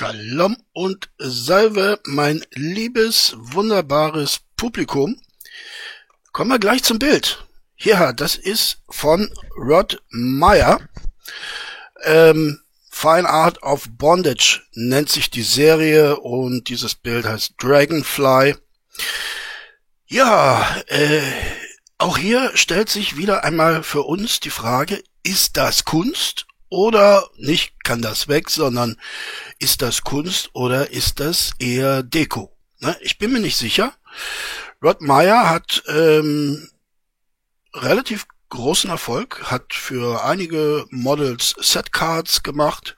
Shalom und Salve, mein liebes, wunderbares Publikum. Kommen wir gleich zum Bild. Ja, das ist von Rod Meyer. Ähm, Fine Art of Bondage nennt sich die Serie und dieses Bild heißt Dragonfly. Ja, äh, auch hier stellt sich wieder einmal für uns die Frage, ist das Kunst oder nicht kann das weg, sondern ist das Kunst oder ist das eher Deko? Ne? Ich bin mir nicht sicher. Rod Meyer hat ähm, relativ großen Erfolg, hat für einige Models Setcards gemacht,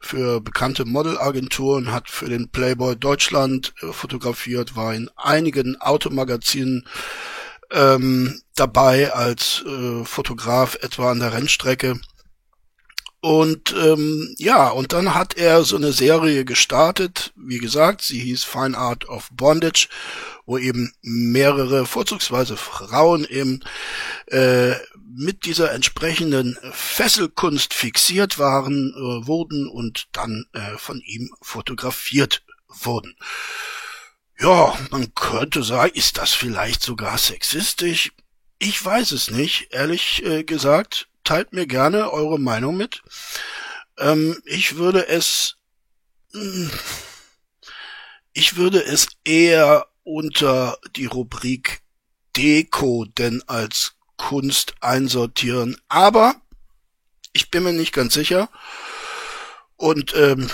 für bekannte Modelagenturen, hat für den Playboy Deutschland äh, fotografiert, war in einigen Automagazinen ähm, dabei als äh, Fotograf, etwa an der Rennstrecke. Und ähm, ja, und dann hat er so eine Serie gestartet, wie gesagt, sie hieß Fine Art of Bondage, wo eben mehrere, vorzugsweise Frauen eben äh, mit dieser entsprechenden Fesselkunst fixiert waren, äh, wurden und dann äh, von ihm fotografiert wurden. Ja, man könnte sagen, ist das vielleicht sogar sexistisch? Ich weiß es nicht, ehrlich äh, gesagt teilt mir gerne eure Meinung mit. Ähm, ich würde es, hm, ich würde es eher unter die Rubrik Deko denn als Kunst einsortieren. Aber ich bin mir nicht ganz sicher. Und ähm,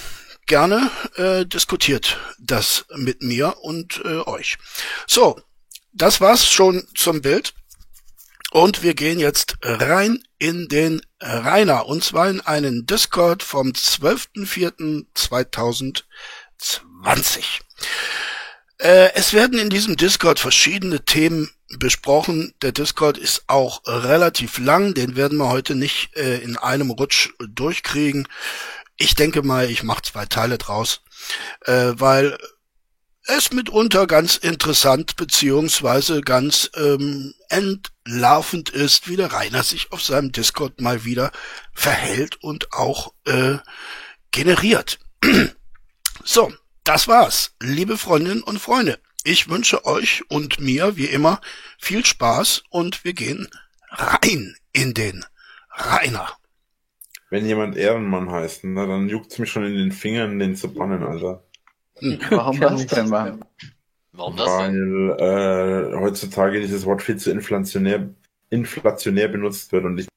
gerne äh, diskutiert das mit mir und äh, euch. So, das war's schon zum Bild. Und wir gehen jetzt rein in den Rainer, und zwar in einen Discord vom 12.04.2020. Äh, es werden in diesem Discord verschiedene Themen besprochen. Der Discord ist auch relativ lang, den werden wir heute nicht äh, in einem Rutsch durchkriegen. Ich denke mal, ich mache zwei Teile draus, äh, weil es mitunter ganz interessant beziehungsweise ganz ähm, entlarvend ist, wie der Rainer sich auf seinem Discord mal wieder verhält und auch äh, generiert. so, das war's, liebe Freundinnen und Freunde. Ich wünsche euch und mir wie immer viel Spaß und wir gehen rein in den Rainer. Wenn jemand Ehrenmann heißt, na, dann juckt's mich schon in den Fingern, den zu bannen, Alter. Hm. Warum das denn machen? Warum das Weil äh, heutzutage dieses Wort viel zu inflationär, inflationär benutzt wird und ich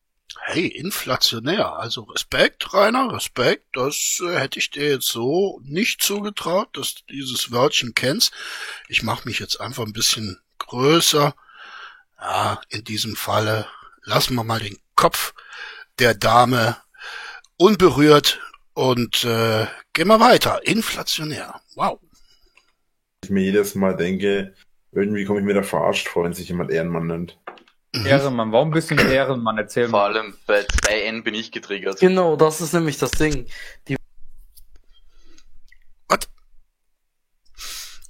Hey, inflationär, also Respekt, Rainer, Respekt, das äh, hätte ich dir jetzt so nicht zugetraut, dass du dieses Wörtchen kennst. Ich mache mich jetzt einfach ein bisschen größer. Ja, in diesem Falle lassen wir mal den Kopf der Dame unberührt und äh, gehen wir weiter. Inflationär. Wow. Ich mir jedes Mal denke, irgendwie komme ich mir da verarscht vor, wenn sich jemand Ehrenmann nennt. Mhm. Ehrenmann, warum bist du ein Ehrenmann? Erzähl Vor mal. Vor allem bei 2N bin ich getriggert. Genau, das ist nämlich das Ding. Die Was?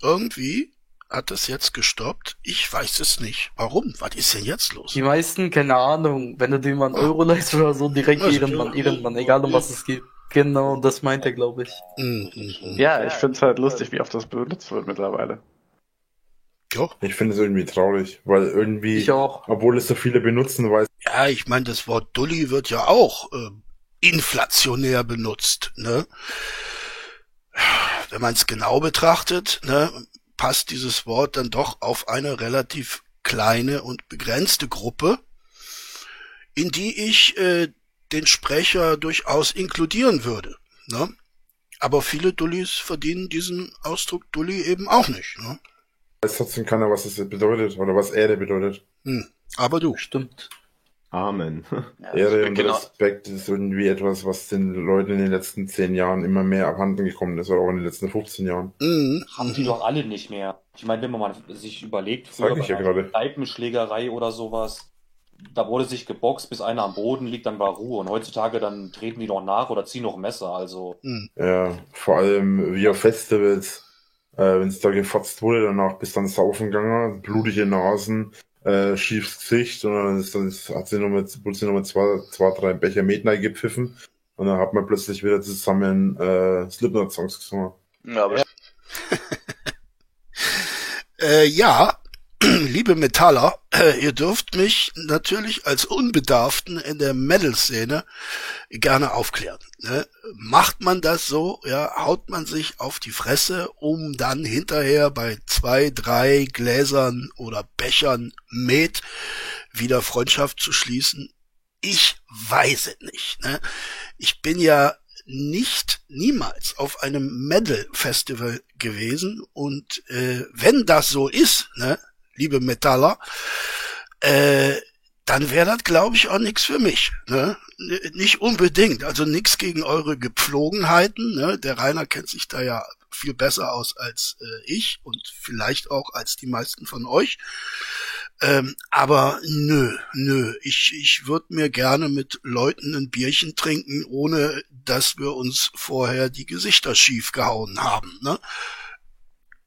Irgendwie hat es jetzt gestoppt? Ich weiß es nicht. Warum? Was ist denn jetzt los? Die meisten, keine Ahnung, wenn du dir mal einen Euro leist oder so, direkt also, Ehrenmann, Ehrenmann, egal um was es geht. Genau, das meint er, glaube ich. Mhm, mhm. Ja, ich finde es halt lustig, wie oft das benutzt wird mittlerweile. Ja. Ich finde es irgendwie traurig, weil irgendwie, ich auch. obwohl es so viele benutzen, weiß. Ja, ich meine, das Wort Dulli wird ja auch äh, inflationär benutzt. Ne? Wenn man es genau betrachtet, ne, passt dieses Wort dann doch auf eine relativ kleine und begrenzte Gruppe, in die ich äh, den Sprecher durchaus inkludieren würde. Ne? Aber viele Dullis verdienen diesen Ausdruck Dulli eben auch nicht. Ne? Weiß trotzdem keiner, was es bedeutet oder was Erde bedeutet. Hm. Aber du. Stimmt. Amen. Ja, Ehre und genau. Respekt ist irgendwie etwas, was den Leuten in den letzten zehn Jahren immer mehr abhanden gekommen ist, oder auch in den letzten 15 Jahren. Mhm. Haben die doch alle nicht mehr. Ich meine, wenn man mal sich überlegt, früher ich ja gerade. Kneipenschlägerei oder sowas, da wurde sich geboxt, bis einer am Boden liegt, dann war Ruhe. Und heutzutage dann treten die noch nach oder ziehen noch Messer. Also. Hm. Ja, vor allem wie auf Festivals, äh, wenn es da gefotzt wurde, danach bis dann saufen gegangen, blutige Nasen, äh, schiefes Gesicht und dann, ist, dann ist, hat sie nochmal, wurde sie nochmal zwei, zwei, drei Becher Metnei gepfiffen und dann hat man plötzlich wieder zusammen äh, Slipknot-Songs gesungen. Ja, aber ja. äh, ja, liebe Metaller, ihr dürft mich natürlich als Unbedarften in der Metal-Szene gerne aufklären. Ne? Macht man das so, ja, haut man sich auf die Fresse, um dann hinterher bei zwei, drei Gläsern oder Bechern Met wieder Freundschaft zu schließen? Ich weiß es nicht. Ne? Ich bin ja nicht niemals auf einem Metal Festival gewesen und äh, wenn das so ist, ne, liebe Metaller, äh, dann wäre das, glaube ich, auch nichts für mich. Ne? Nicht unbedingt. Also nichts gegen eure Gepflogenheiten. Ne? Der Rainer kennt sich da ja viel besser aus als äh, ich und vielleicht auch als die meisten von euch. Ähm, aber nö, nö, ich, ich würde mir gerne mit Leuten ein Bierchen trinken, ohne dass wir uns vorher die Gesichter schief gehauen haben. Ne?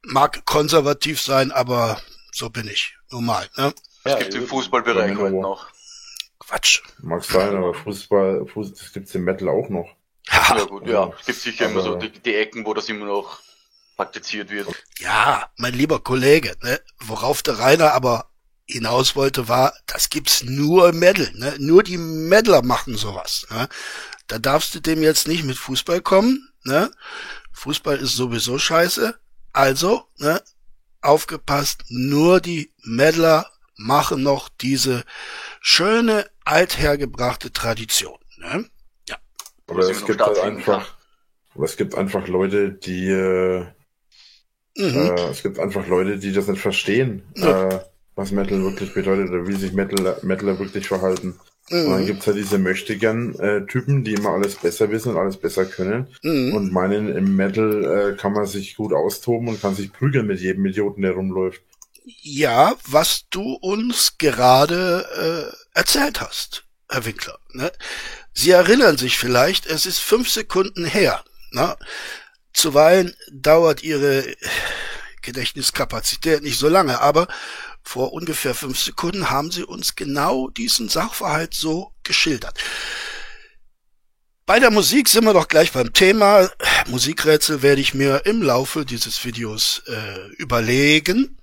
Mag konservativ sein, aber so bin ich. Normal, ne? Es ja, gibt im Fußballbereich heute noch. Quatsch. Mag sein, aber Fußball, Fußball das gibt's im Metal auch noch. Ja, ja gut, ja. Es gibt sicher immer so die, die, Ecken, wo das immer noch praktiziert wird. Ja, mein lieber Kollege, ne, worauf der Rainer aber hinaus wollte, war, das gibt's nur im Metal, ne? Nur die Meddler machen sowas. Ne? Da darfst du dem jetzt nicht mit Fußball kommen, ne? Fußball ist sowieso scheiße. Also, ne, aufgepasst, nur die Meddler machen noch diese schöne althergebrachte Tradition. Ne? Ja. Aber es gibt halt einfach, aber es gibt einfach Leute, die äh, mhm. äh, es gibt einfach Leute, die das nicht verstehen, ja. äh, was Metal wirklich bedeutet oder wie sich Metal, Metaler wirklich verhalten. Mhm. Und dann gibt's halt diese möchtegern äh, Typen, die immer alles besser wissen und alles besser können. Mhm. Und meinen, im Metal äh, kann man sich gut austoben und kann sich prügeln mit jedem Idioten, der rumläuft. Ja, was du uns gerade äh, erzählt hast, Herr Winkler. Ne? Sie erinnern sich vielleicht, es ist fünf Sekunden her. Ne? Zuweilen dauert Ihre Gedächtniskapazität nicht so lange, aber vor ungefähr fünf Sekunden haben sie uns genau diesen Sachverhalt so geschildert. Bei der Musik sind wir doch gleich beim Thema. Musikrätsel werde ich mir im Laufe dieses Videos äh, überlegen.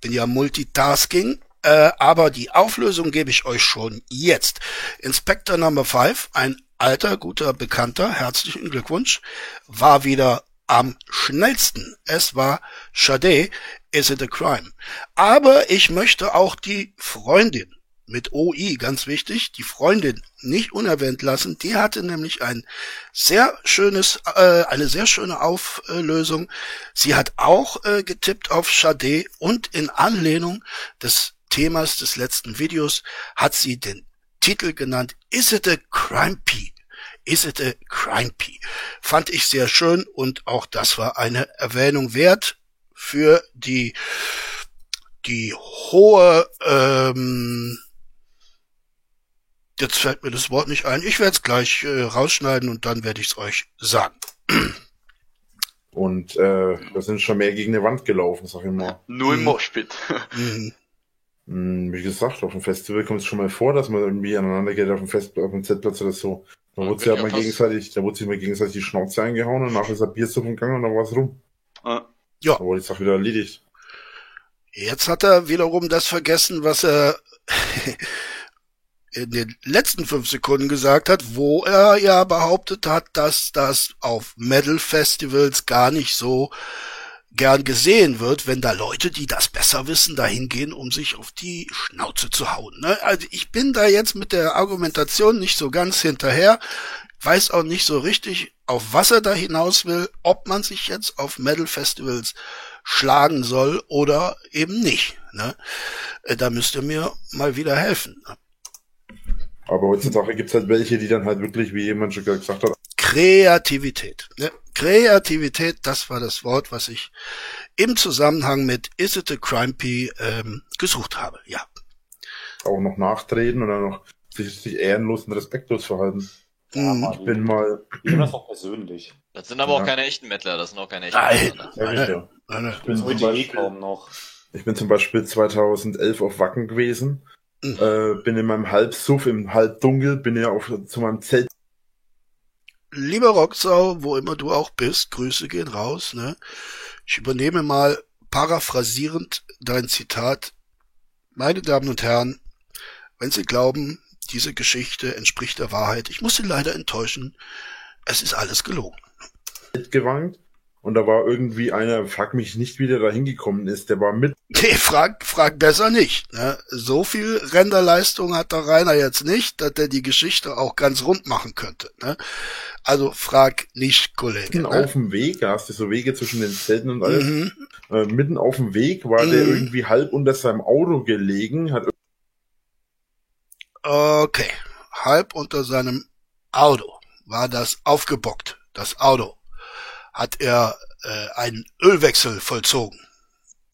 Bin ja Multitasking. Äh, aber die Auflösung gebe ich euch schon jetzt. Inspector Number 5, ein alter, guter Bekannter, herzlichen Glückwunsch, war wieder am schnellsten. Es war Sade, Is It a Crime? Aber ich möchte auch die Freundin mit OI, ganz wichtig, die Freundin nicht unerwähnt lassen. Die hatte nämlich ein sehr schönes, äh, eine sehr schöne Auflösung. Sie hat auch äh, getippt auf Sade und in Anlehnung des Themas des letzten Videos hat sie den Titel genannt Is It a Crime P? Is It a Crime P? Fand ich sehr schön und auch das war eine Erwähnung wert für die die hohe ähm, jetzt fällt mir das Wort nicht ein. Ich werde es gleich äh, rausschneiden und dann werde ich es euch sagen. Und äh, wir sind schon mehr gegen eine Wand gelaufen, sag ich mal. Nur im mhm. Moshpit. Mhm. mhm. Wie gesagt, auf dem Festival kommt es schon mal vor, dass man irgendwie aneinander geht auf dem Fest, auf dem Z-Platz oder so. Da wurde sich halt mal gegenseitig, da wurde sich mal gegenseitig die Schnauze eingehauen und nachher ist ein Bier gegangen und dann war es rum. Ja. Ja. Da wurde die Sache wieder erledigt. Jetzt hat er wiederum das vergessen, was er in den letzten fünf Sekunden gesagt hat, wo er ja behauptet hat, dass das auf Metal-Festivals gar nicht so gern gesehen wird, wenn da Leute, die das besser wissen, dahin gehen, um sich auf die Schnauze zu hauen. Ne? Also ich bin da jetzt mit der Argumentation nicht so ganz hinterher, weiß auch nicht so richtig, auf was er da hinaus will, ob man sich jetzt auf Metal-Festivals schlagen soll oder eben nicht. Ne? Äh, da müsst ihr mir mal wieder helfen. Ne? Aber heutzutage gibt's halt welche, die dann halt wirklich, wie jemand schon gesagt hat, Kreativität. Ne? Kreativität, das war das Wort, was ich im Zusammenhang mit Is It a Crime P ähm, gesucht habe, ja. auch noch nachtreten und dann noch sich, sich ehrenlos und respektlos verhalten. Ja, ich bin mal. Ich bin das auch persönlich. Das sind aber ja. auch keine echten Mettler, das sind auch keine echten Nein. Mettler. Nein, nein, Ich bin heute Beispiel, eh kaum noch. Ich bin zum Beispiel 2011 auf Wacken gewesen, mhm. äh, bin in meinem Halbsuff, im Halbdunkel, bin ja auf, zu meinem Zelt. Lieber Rocksau, wo immer du auch bist, Grüße gehen raus, ne? Ich übernehme mal paraphrasierend dein Zitat. Meine Damen und Herren, wenn Sie glauben, diese Geschichte entspricht der Wahrheit. Ich muss Sie leider enttäuschen. Es ist alles gelogen. Gewankt. Und da war irgendwie einer, frag mich nicht, wie der da hingekommen ist. Der war mit. Nee, frag, frag besser nicht. Ne? So viel Renderleistung hat der Rainer jetzt nicht, dass er die Geschichte auch ganz rund machen könnte. Ne? Also frag nicht, Kollege. Mitten ne? auf dem Weg, da hast du so Wege zwischen den Zelten und alles. Mhm. Äh, mitten auf dem Weg war mhm. der irgendwie halb unter seinem Auto gelegen, hat Okay, halb unter seinem Auto war das aufgebockt, das Auto. Hat er äh, einen Ölwechsel vollzogen?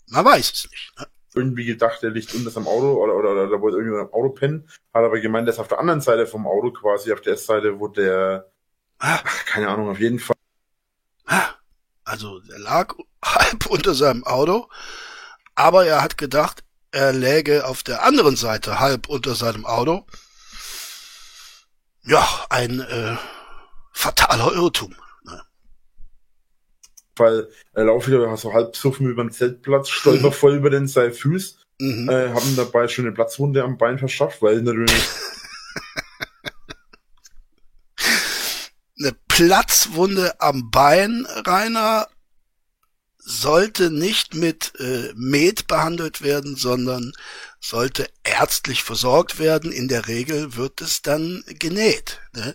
Man weiß es nicht. Ne? Irgendwie gedacht, er liegt unter seinem Auto oder, oder, oder, oder wollte irgendwie am Auto pennen, hat aber gemeint, ist auf der anderen Seite vom Auto quasi, auf der Seite, wo der, ah. ach, keine Ahnung, auf jeden Fall. Ah. Also er lag halb unter seinem Auto, aber er hat gedacht, er läge auf der anderen Seite halb unter seinem Auto. Ja, ein äh, fataler Irrtum. Weil er laufe wieder so halb suffen über den Zeltplatz, stolper mhm. voll über den sein Fuß, mhm. äh, haben dabei schon eine Platzwunde am Bein verschafft, weil natürlich eine Platzwunde am Bein, Rainer, sollte nicht mit äh, Met behandelt werden, sondern sollte ärztlich versorgt werden. In der Regel wird es dann genäht. Ne?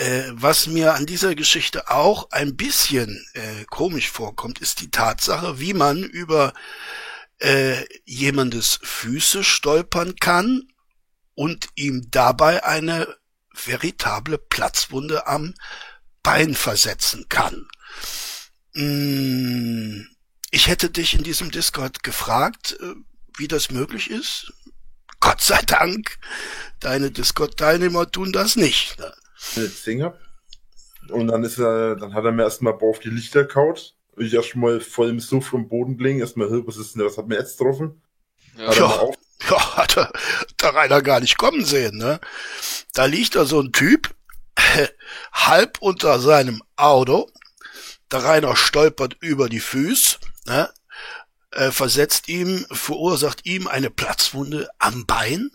Äh, was mir an dieser Geschichte auch ein bisschen äh, komisch vorkommt, ist die Tatsache, wie man über äh, jemandes Füße stolpern kann und ihm dabei eine veritable Platzwunde am Bein versetzen kann. Mm, ich hätte dich in diesem Discord gefragt, äh, wie das möglich ist. Gott sei Dank, deine Discord-Teilnehmer tun das nicht. Singer. Und dann ist er, dann hat er mir erstmal auf die Lichter kaut. Ich erstmal voll im Suff vom Boden gelegen, erstmal, was ist denn, was hat mir jetzt getroffen? Ja, hat ja, ja, hat er, der Rainer gar nicht kommen sehen, ne? Da liegt da so ein Typ, halb unter seinem Auto, der Rainer stolpert über die Füße, ne? äh, versetzt ihm, verursacht ihm eine Platzwunde am Bein.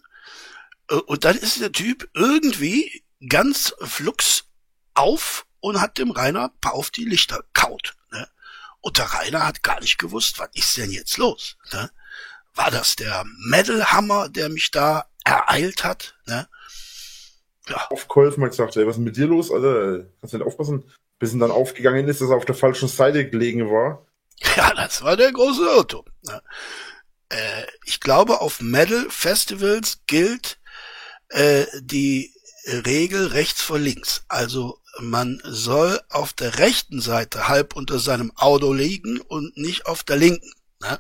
Äh, und dann ist der Typ irgendwie ganz flugs auf und hat dem Rainer auf die Lichter kaut. Ne? Und der Rainer hat gar nicht gewusst, was ist denn jetzt los? Ne? War das der Metal-Hammer, der mich da ereilt hat? Ne? Ja. Aufgeholfen, hat gesagt, ey, was ist mit dir los, Alter? Kannst du nicht aufpassen? bis er dann aufgegangen ist, dass er auf der falschen Seite gelegen war. Ja, das war der große Irrtum. Ne? Äh, ich glaube, auf Metal Festivals gilt äh, die Regel rechts vor links. Also man soll auf der rechten Seite halb unter seinem Auto liegen und nicht auf der linken. Ne?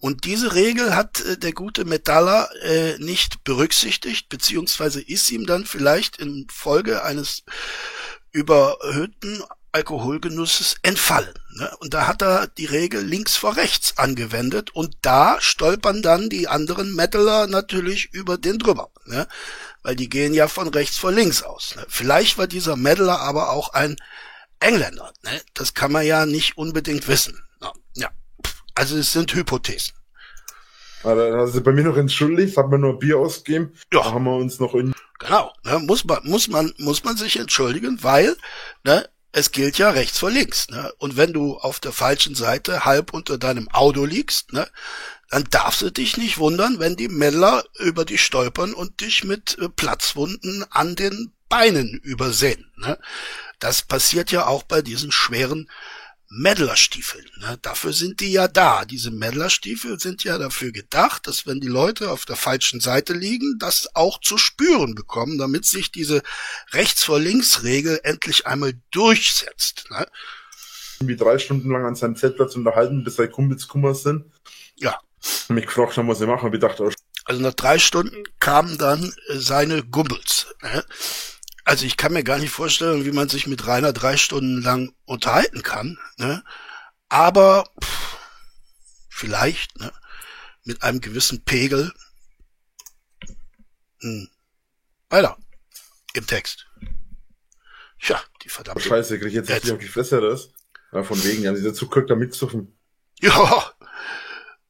Und diese Regel hat äh, der gute Metaller äh, nicht berücksichtigt, beziehungsweise ist ihm dann vielleicht in Folge eines überhöhten Alkoholgenusses entfallen. Ne? Und da hat er die Regel links vor rechts angewendet und da stolpern dann die anderen Metaler natürlich über den drüber. Ne? Weil die gehen ja von rechts vor links aus. Ne? Vielleicht war dieser Metaler aber auch ein Engländer. Ne? Das kann man ja nicht unbedingt wissen. Ja. Also es sind Hypothesen. Also bei mir noch entschuldigt, hat man nur Bier ausgegeben. Ja. Da haben wir uns noch in Genau, ne, muss man, muss man, muss man sich entschuldigen, weil, ne, es gilt ja rechts vor links, ne? Und wenn du auf der falschen Seite halb unter deinem Auto liegst, ne, dann darfst du dich nicht wundern, wenn die Mäller über dich stolpern und dich mit äh, Platzwunden an den Beinen übersehen. Ne? Das passiert ja auch bei diesen schweren Meddlerstiefel. Ne? Dafür sind die ja da. Diese Meddlerstiefel sind ja dafür gedacht, dass wenn die Leute auf der falschen Seite liegen, das auch zu spüren bekommen, damit sich diese rechts vor links Regel endlich einmal durchsetzt. Ne? Wie drei Stunden lang an seinem Zeltplatz unterhalten, bis seine Kumpels Kummer sind. Ja. Und mich gefragt haben, was sie machen, und ich dachte, oh, Also nach drei Stunden kamen dann äh, seine Gumbels. Ne? Also ich kann mir gar nicht vorstellen, wie man sich mit Rainer drei Stunden lang unterhalten kann. Ne? Aber pff, vielleicht ne? mit einem gewissen Pegel. Hm. Weiter im Text. Tja, die verdammte. Scheiße, krieg ich jetzt nicht auf die Fresse das. Ja, von wegen, ja, dieser Zug da mitzuffen. Ja,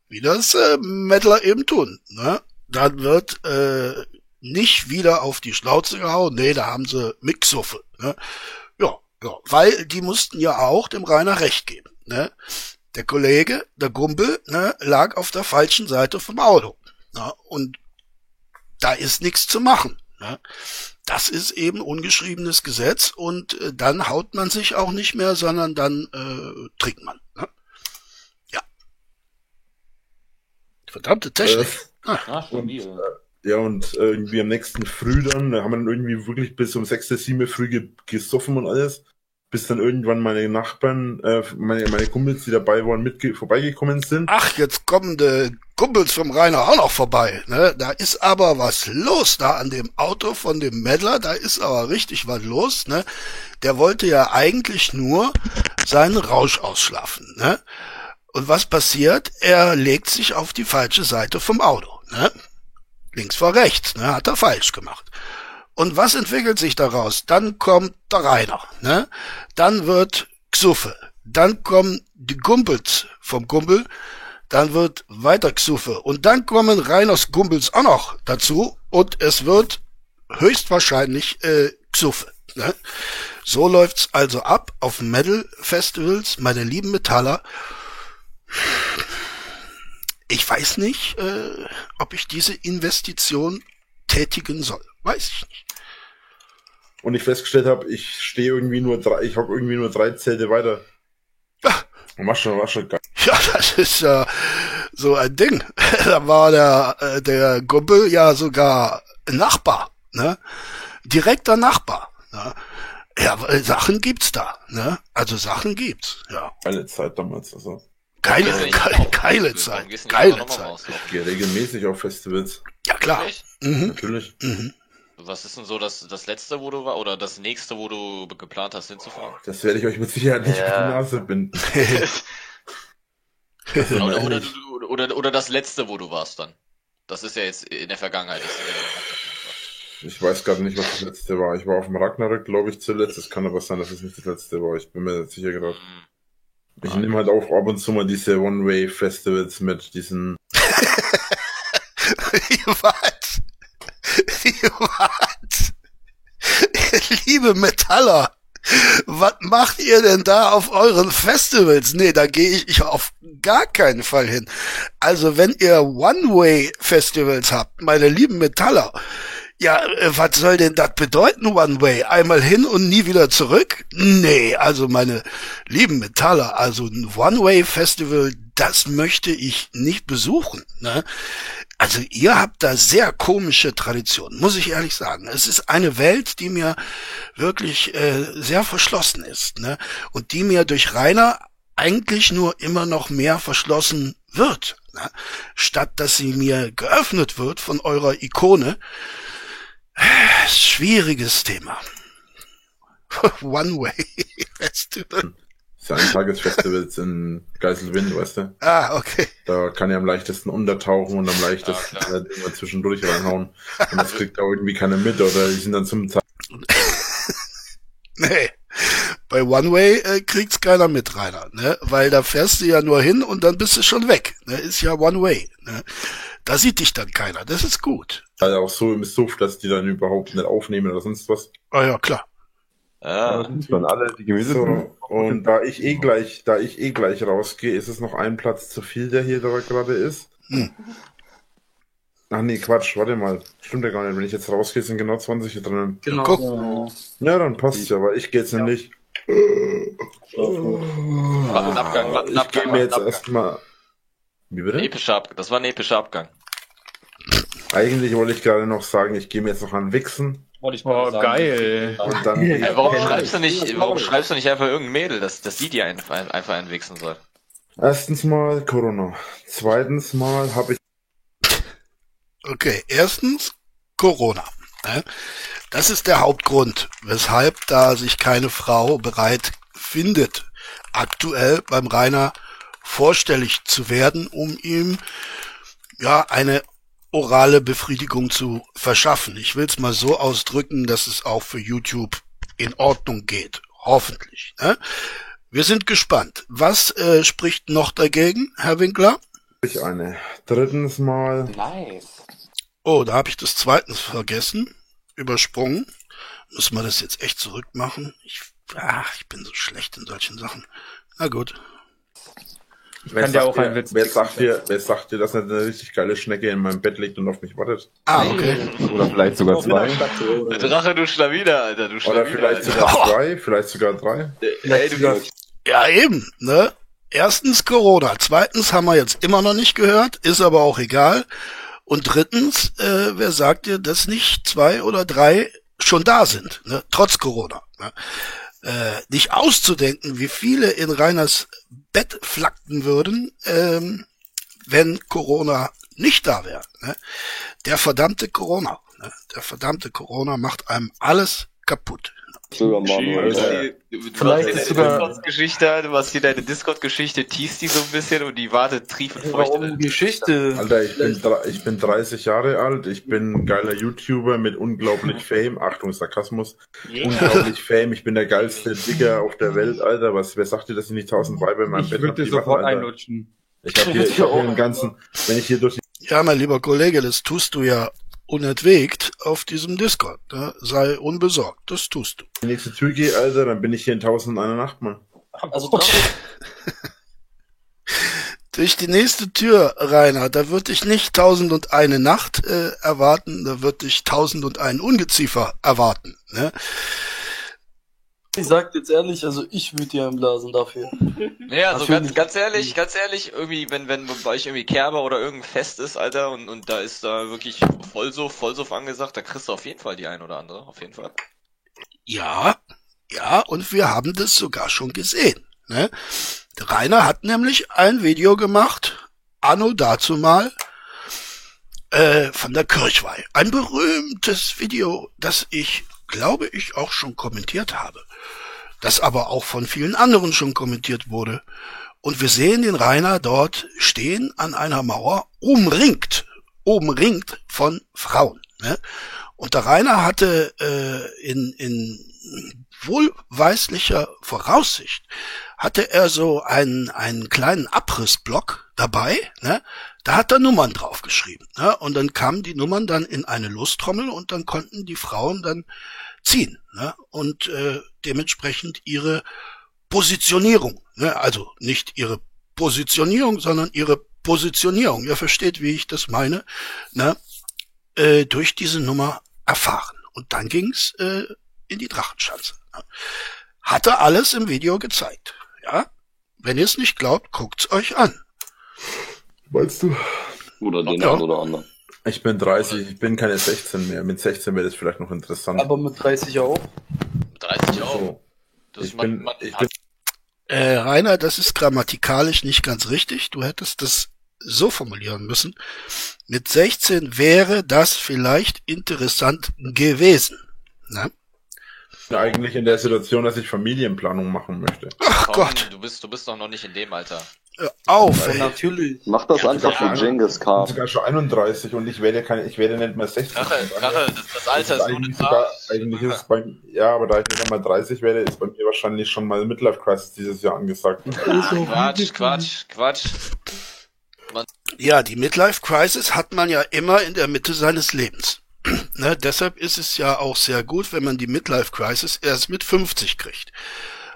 wie das äh, Mettler eben tun. Ne? Dann wird äh, nicht wieder auf die Schnauze gehauen. Nee, da haben sie Mixuffe. Ne? Ja, ja, weil die mussten ja auch dem Rainer recht geben. Ne? Der Kollege, der Gumpel, ne, lag auf der falschen Seite vom Auto. Ne? Und da ist nichts zu machen. Ne? Das ist eben ungeschriebenes Gesetz und äh, dann haut man sich auch nicht mehr, sondern dann äh, trinkt man. Ne? Ja. Verdammte Technik. Äh, ah. und, äh, ja, und äh, irgendwie am nächsten Früh dann, da haben wir dann irgendwie wirklich bis um 6, 7 früh ge gesoffen und alles bis dann irgendwann meine Nachbarn, äh, meine, meine Kumpels, die dabei waren, mit vorbeigekommen sind. Ach, jetzt kommen die Kumpels vom Rainer auch noch vorbei. Ne? Da ist aber was los da an dem Auto von dem Meddler, da ist aber richtig was los. Ne? Der wollte ja eigentlich nur seinen Rausch ausschlafen. Ne? Und was passiert? Er legt sich auf die falsche Seite vom Auto. Ne? Links vor rechts, ne? hat er falsch gemacht. Und was entwickelt sich daraus? Dann kommt der Rainer, ne? Dann wird Xuffe. Dann kommen die Gumpels vom Gumpel. Dann wird weiter Xuffe. Und dann kommen Reiners Gumpels auch noch dazu. Und es wird höchstwahrscheinlich äh, Xuffe. Ne? So läuft's also ab auf Metal Festivals, meine lieben Metaller. Ich weiß nicht, äh, ob ich diese Investition tätigen soll. Weiß ich nicht und ich festgestellt habe, ich stehe irgendwie nur drei, ich hocke irgendwie nur drei Zelte weiter. Ja. War schon, war schon geil. Ja, das ist ja so ein Ding. da war der, äh, der Kumpel ja sogar Nachbar, ne? Direkter Nachbar. Ne? Ja, Sachen gibt's da, ne? Also Sachen gibt's, ja. Geile Zeit damals, also. Geile, geile, geile Zeit. Geile Zeit. Ich gehe regelmäßig auf Festivals. Ja, klar. Mhm. Natürlich. Mhm. Was ist denn so das, das letzte, wo du war, oder das nächste, wo du geplant hast hinzufahren? Das werde ich euch mit Sicherheit nicht ja. auf die Nase binden. oder, oder, oder, oder, das letzte, wo du warst dann. Das ist ja jetzt in der Vergangenheit. Ich weiß gerade nicht, was das letzte war. Ich war auf dem Ragnarök, glaube ich, zuletzt. Es kann aber sein, dass es nicht das letzte war. Ich bin mir nicht sicher gerade. Mm. Ich nehme halt auch ab und zu mal diese One-Way-Festivals mit diesen. was? Was? Liebe Metaller, was macht ihr denn da auf euren Festivals? Nee, da gehe ich auf gar keinen Fall hin. Also wenn ihr One-Way-Festivals habt, meine lieben Metaller, ja, äh, was soll denn das bedeuten, One Way? Einmal hin und nie wieder zurück? Nee, also meine lieben Metaller, also ein One Way Festival, das möchte ich nicht besuchen. Ne? Also ihr habt da sehr komische Traditionen, muss ich ehrlich sagen. Es ist eine Welt, die mir wirklich äh, sehr verschlossen ist ne? und die mir durch Rainer eigentlich nur immer noch mehr verschlossen wird, ne? statt dass sie mir geöffnet wird von eurer Ikone. Schwieriges Thema. One Way Festival ein Tagesfestivals in Geiselwind, weißt du? Ah, okay. Da kann er am leichtesten untertauchen und am leichtesten ah, äh, immer zwischendurch reinhauen. Und das kriegt da irgendwie keiner mit oder die sind dann zum Tag. nee. Bei One Way äh, kriegt's keiner mit, Rainer, ne? Weil da fährst du ja nur hin und dann bist du schon weg. Ne? Ist ja One Way. Ne? Da sieht dich dann keiner. Das ist gut. Also auch so im Suff, dass die dann überhaupt nicht aufnehmen oder sonst was. Ah ja, klar. Ja, das sind alle die Gemüse. So, und da ich eh gleich, da ich eh gleich rausgehe, ist es noch ein Platz zu viel, der hier gerade ist. Hm. Ach nee, Quatsch, warte mal. Stimmt ja gar nicht. Wenn ich jetzt rausgehe, sind genau 20 hier drin. Genau. Guck. Ja, dann passt ja, aber ich gehe jetzt ja. nämlich. Warte, ein Abgang, warte, ein Abgang. Ich gehe mir jetzt erstmal. Wie bitte? epischer Abgang. Das war ein epischer Abgang. Eigentlich wollte ich gerade noch sagen, ich gehe mir jetzt noch an Wichsen. Wollte ich mal oh, sagen. geil. Und dann hey, warum schreibst du nicht, warum schreibst du nicht einfach irgendein Mädel, dass, dass die dir einfach, einfach entwichsen soll? Erstens mal Corona. Zweitens mal habe ich Okay, erstens Corona. Ne? Das ist der Hauptgrund, weshalb da sich keine Frau bereit findet, aktuell beim Rainer vorstellig zu werden, um ihm ja eine orale Befriedigung zu verschaffen. Ich will es mal so ausdrücken, dass es auch für YouTube in Ordnung geht. Hoffentlich. Ne? Wir sind gespannt. Was äh, spricht noch dagegen, Herr Winkler? Ich eine. Drittens mal. Nice. Oh, da habe ich das zweitens vergessen. Übersprungen. Müssen wir das jetzt echt zurückmachen? Ich, ach, ich bin so schlecht in solchen Sachen. Na gut. Wer kann dir sagt auch einen Witz wer sagt dir, wer sagt dir, dass eine richtig geile Schnecke in meinem Bett liegt und auf mich wartet? Ah, okay. Oder vielleicht sogar zwei. Der Drache, du Schlawiner, Alter, du Oder Schlawiner. vielleicht Alter. sogar zwei, vielleicht sogar drei. Ey, du, Ja, eben, ne? Erstens Corona. Zweitens haben wir jetzt immer noch nicht gehört, ist aber auch egal. Und drittens, äh, wer sagt dir, dass nicht zwei oder drei schon da sind, ne? trotz Corona. Ne? Äh, nicht auszudenken, wie viele in Reiners Bett flackten würden, ähm, wenn Corona nicht da wäre. Ne? Der verdammte Corona. Ne? Der verdammte Corona macht einem alles kaputt. Sogar Manuel. Äh, Du, du Vielleicht hast ist deine sogar- Discord-Geschichte, du hast hier deine Discord-Geschichte, teast die so ein bisschen und die wartet triefend feucht. Warum Geschichte? Alter, ich bin, ich bin 30 Jahre alt, ich bin ein geiler YouTuber mit unglaublich Fame. Achtung, Sarkasmus. Unglaublich Fame, ich bin der geilste Digger auf der Welt, Alter. Was, wer sagt dir, dass ich nicht tausend Weiber in meinem Ich Bett würde hab, dir die sofort Alter? einlutschen. Ich hab hier, ich hab hier den ganzen, wenn ich hier durch Ja, mein lieber Kollege, das tust du ja unentwegt auf diesem Discord. Ne? Sei unbesorgt, das tust du. die nächste Tür gehe, Alter, dann bin ich hier in tausend einer Nacht, Mann. Also Durch die nächste Tür, Rainer, da würde ich nicht tausend und eine Nacht äh, erwarten, da würde ich tausend und ein Ungeziefer erwarten. Ne? Ich sag jetzt ehrlich, also ich würde dir einblasen dafür. Ja, also ganz, ganz ehrlich, ganz ehrlich, irgendwie, wenn, wenn bei euch irgendwie Kerber oder irgendein Fest ist, Alter, und, und da ist da wirklich Vollsuff, Vollsuff angesagt, da kriegst du auf jeden Fall die ein oder andere, auf jeden Fall. Ja, ja, und wir haben das sogar schon gesehen. Ne? Der Rainer hat nämlich ein Video gemacht, anno dazu mal, äh, von der Kirchweih. Ein berühmtes Video, das ich, glaube ich, auch schon kommentiert habe. Das aber auch von vielen anderen schon kommentiert wurde. Und wir sehen den Rainer dort stehen an einer Mauer, umringt, umringt von Frauen. Ne? Und der Rainer hatte äh, in, in wohlweislicher Voraussicht, hatte er so einen, einen kleinen Abrissblock dabei, ne? da hat er Nummern draufgeschrieben. Ne? Und dann kamen die Nummern dann in eine Lostrommel und dann konnten die Frauen dann ziehen ne? und äh, dementsprechend ihre Positionierung, ne? also nicht ihre Positionierung, sondern ihre Positionierung, ihr versteht, wie ich das meine, ne? äh, durch diese Nummer erfahren. Und dann ging's äh, in die Drachenschanze. Ne? Hatte alles im Video gezeigt. Ja? Wenn ihr es nicht glaubt, guckt's euch an. Weißt du? Oder den Ja. einen oder anderen. Ich bin 30, ich bin keine 16 mehr. Mit 16 wäre das vielleicht noch interessant. Aber mit 30 auch. 30 auch. so. Das Ich man, bin, man, ich bin, Äh, Rainer, das ist grammatikalisch nicht ganz richtig. Du hättest das so formulieren müssen. Mit 16 wäre das vielleicht interessant gewesen. Ne? eigentlich in der Situation, dass ich Familienplanung machen möchte. Ach komm, Gott, Du bist, du bist doch noch nicht in dem Alter. Hör auf. Ja, natürlich. Mach das Ja, einfach ja. wie Genghis Ich bin Khan. sogar schon 31 und ich werde keine, ich werde nicht mehr 16. Drache, Drache, das, das Alter Das ist ist eigentlich sogar, eigentlich ist es bei, ja, aber da ich nicht einmal 30 werde, ist bei mir wahrscheinlich schon mal Midlife Crisis dieses Jahr angesagt. Quatsch, Quatsch, Quatsch. Ja, die Midlife Crisis hat man ja immer in der Mitte seines Lebens. ne, deshalb ist es ja auch sehr gut, wenn man die Midlife Crisis erst mit 50 kriegt.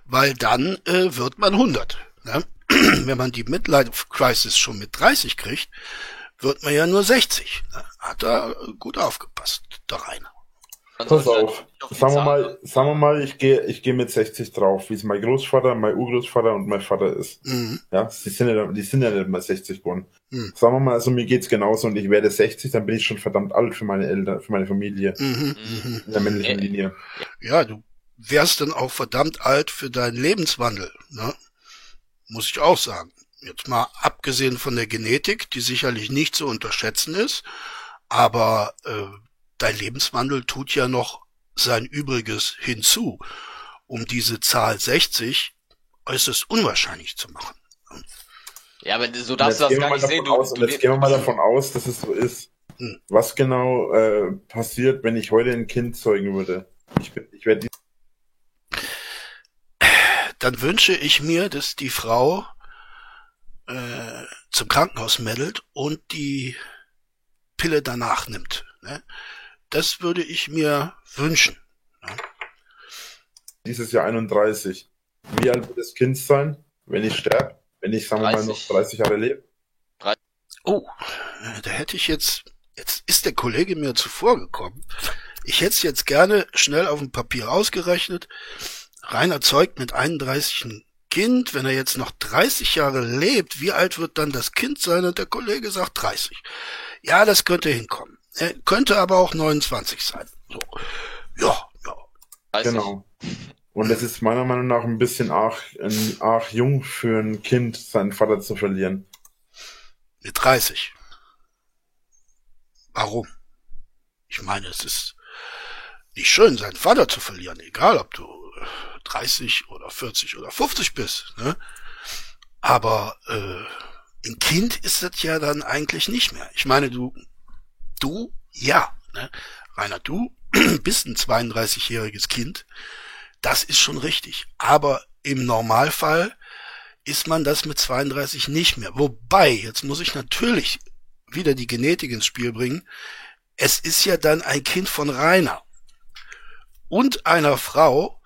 Weil dann äh, wird man 100. Ne? wenn man die Midlife Crisis schon mit 30 kriegt, wird man ja nur 60. Ne? Hat er gut aufgepasst, der Rainer. Man Pass auf, sagen wir mal, sagen wir mal, ich gehe, ich gehe mit 60 drauf, wie es mein Großvater, mein Urgroßvater und mein Vater ist. Mhm. Ja, die sind ja, die sind ja nicht mal 60 geworden. Hm. Sagen wir mal, also mir geht's genauso und ich werde 60, dann bin ich schon verdammt alt für meine Eltern, für meine Familie Mhm. Mhm. in der männlichen Äh, Linie. Ja, du wärst dann auch verdammt alt für deinen Lebenswandel, ne? Muss ich auch sagen. Jetzt mal abgesehen von der Genetik, die sicherlich nicht zu unterschätzen ist, aber äh, dein Lebenswandel tut ja noch sein Übriges hinzu, um diese Zahl 60 äußerst unwahrscheinlich zu machen. Ja, aber so darfst du das gar nicht sehen. Du, aus, du jetzt gehen wir mal davon aus, dass es so ist. Hm. Was genau äh, passiert, wenn ich heute ein Kind zeugen würde? Ich, ich werde Dann wünsche ich mir, dass die Frau äh, zum Krankenhaus meldet und die Pille danach nimmt. Ne? Das würde ich mir wünschen. Ne? Dieses Jahr 31. Wie alt wird das Kind sein, wenn ich sterbe? Wenn ich, sagen wir mal, noch 30 Jahre lebe? Oh, da hätte ich jetzt, jetzt ist der Kollege mir zuvor gekommen. Ich hätte es jetzt gerne schnell auf dem Papier ausgerechnet. Rainer zeugt mit 31 ein Kind, wenn er jetzt noch 30 Jahre lebt, wie alt wird dann das Kind sein? Und der Kollege sagt 30. Ja, das könnte hinkommen. Er könnte aber auch 29 sein. So. Ja, ja. Genau. Und es ist meiner Meinung nach ein bisschen arg, ein, arg jung für ein Kind, seinen Vater zu verlieren. Mit 30. Warum? Ich meine, es ist nicht schön, seinen Vater zu verlieren, egal ob du 30 oder 40 oder 50 bist. Ne? Aber äh, ein Kind ist das ja dann eigentlich nicht mehr. Ich meine, du, du, ja, ne? Rainer, du bist ein 32-jähriges Kind. Das ist schon richtig. Aber im Normalfall ist man das mit 32 nicht mehr. Wobei, jetzt muss ich natürlich wieder die Genetik ins Spiel bringen. Es ist ja dann ein Kind von Rainer und einer Frau,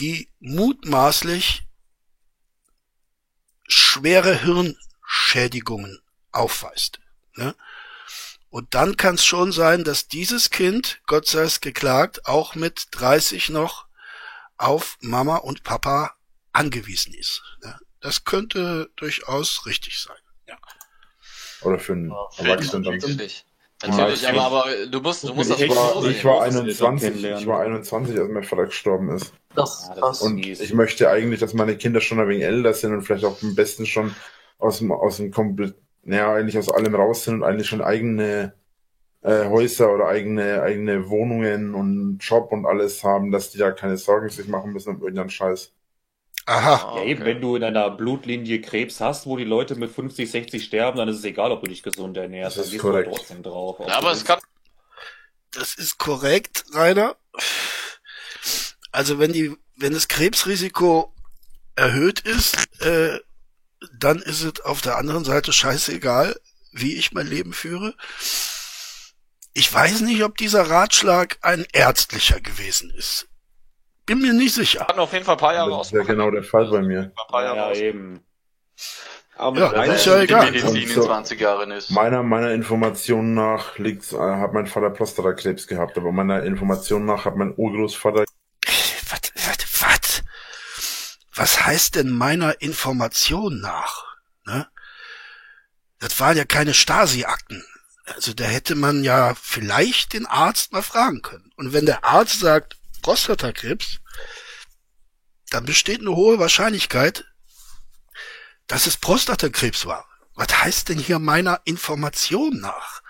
die mutmaßlich schwere Hirnschädigungen aufweist. Ne? Und dann kann es schon sein, dass dieses Kind, Gott sei es geklagt, auch mit 30 noch auf Mama und Papa angewiesen ist. Ne? Das könnte durchaus richtig sein. Ja. Oder für einen Erwachsenen dann. Natürlich. Aber, aber du musst, du musst das ich war, ich war 21, ich war 21, als mein Vater gestorben ist. Das, das und ich möchte eigentlich, dass meine Kinder schon ein wenig älter sind und vielleicht auch am besten schon aus dem, aus dem komplett, naja, eigentlich aus allem raus sind und eigentlich schon eigene äh, Häuser oder eigene, eigene Wohnungen und Job und alles haben, dass die da keine Sorgen sich machen müssen um irgendeinen Scheiß. Aha. Ja, eben, wenn du in einer Blutlinie Krebs hast, wo die Leute mit 50, 60 sterben, dann ist es egal, ob du dich gesund ernährst. Das ist dann korrekt. trotzdem drauf. Ja, aber es kann. Das ist korrekt, Rainer. Also wenn die, wenn das Krebsrisiko erhöht ist, äh, dann ist es auf der anderen Seite scheißegal, wie ich mein Leben führe. Ich weiß nicht, ob dieser Ratschlag ein ärztlicher gewesen ist. Bin mir nicht sicher. Kann auf jeden Fall ein paar Jahre Das ist ja genau der Fall bei mir. Ein paar Jahre Ja, aus. eben. Aber Ja, das ist ja Die egal. Medizin in so- 20 Jahren ist. Meiner, meiner Information nach liegt's, äh, hat mein Vater Prostatakrebs gehabt, aber meiner Information nach hat mein Urgroßvater Was, was, was? Was heißt denn meiner Information nach? Ne? Das waren ja keine Stasi-Akten. Also da hätte man ja vielleicht den Arzt mal fragen können. Und wenn der Arzt sagt Prostatakrebs, dann besteht eine hohe Wahrscheinlichkeit, dass es Prostatakrebs war. Was heißt denn hier meiner Information nach?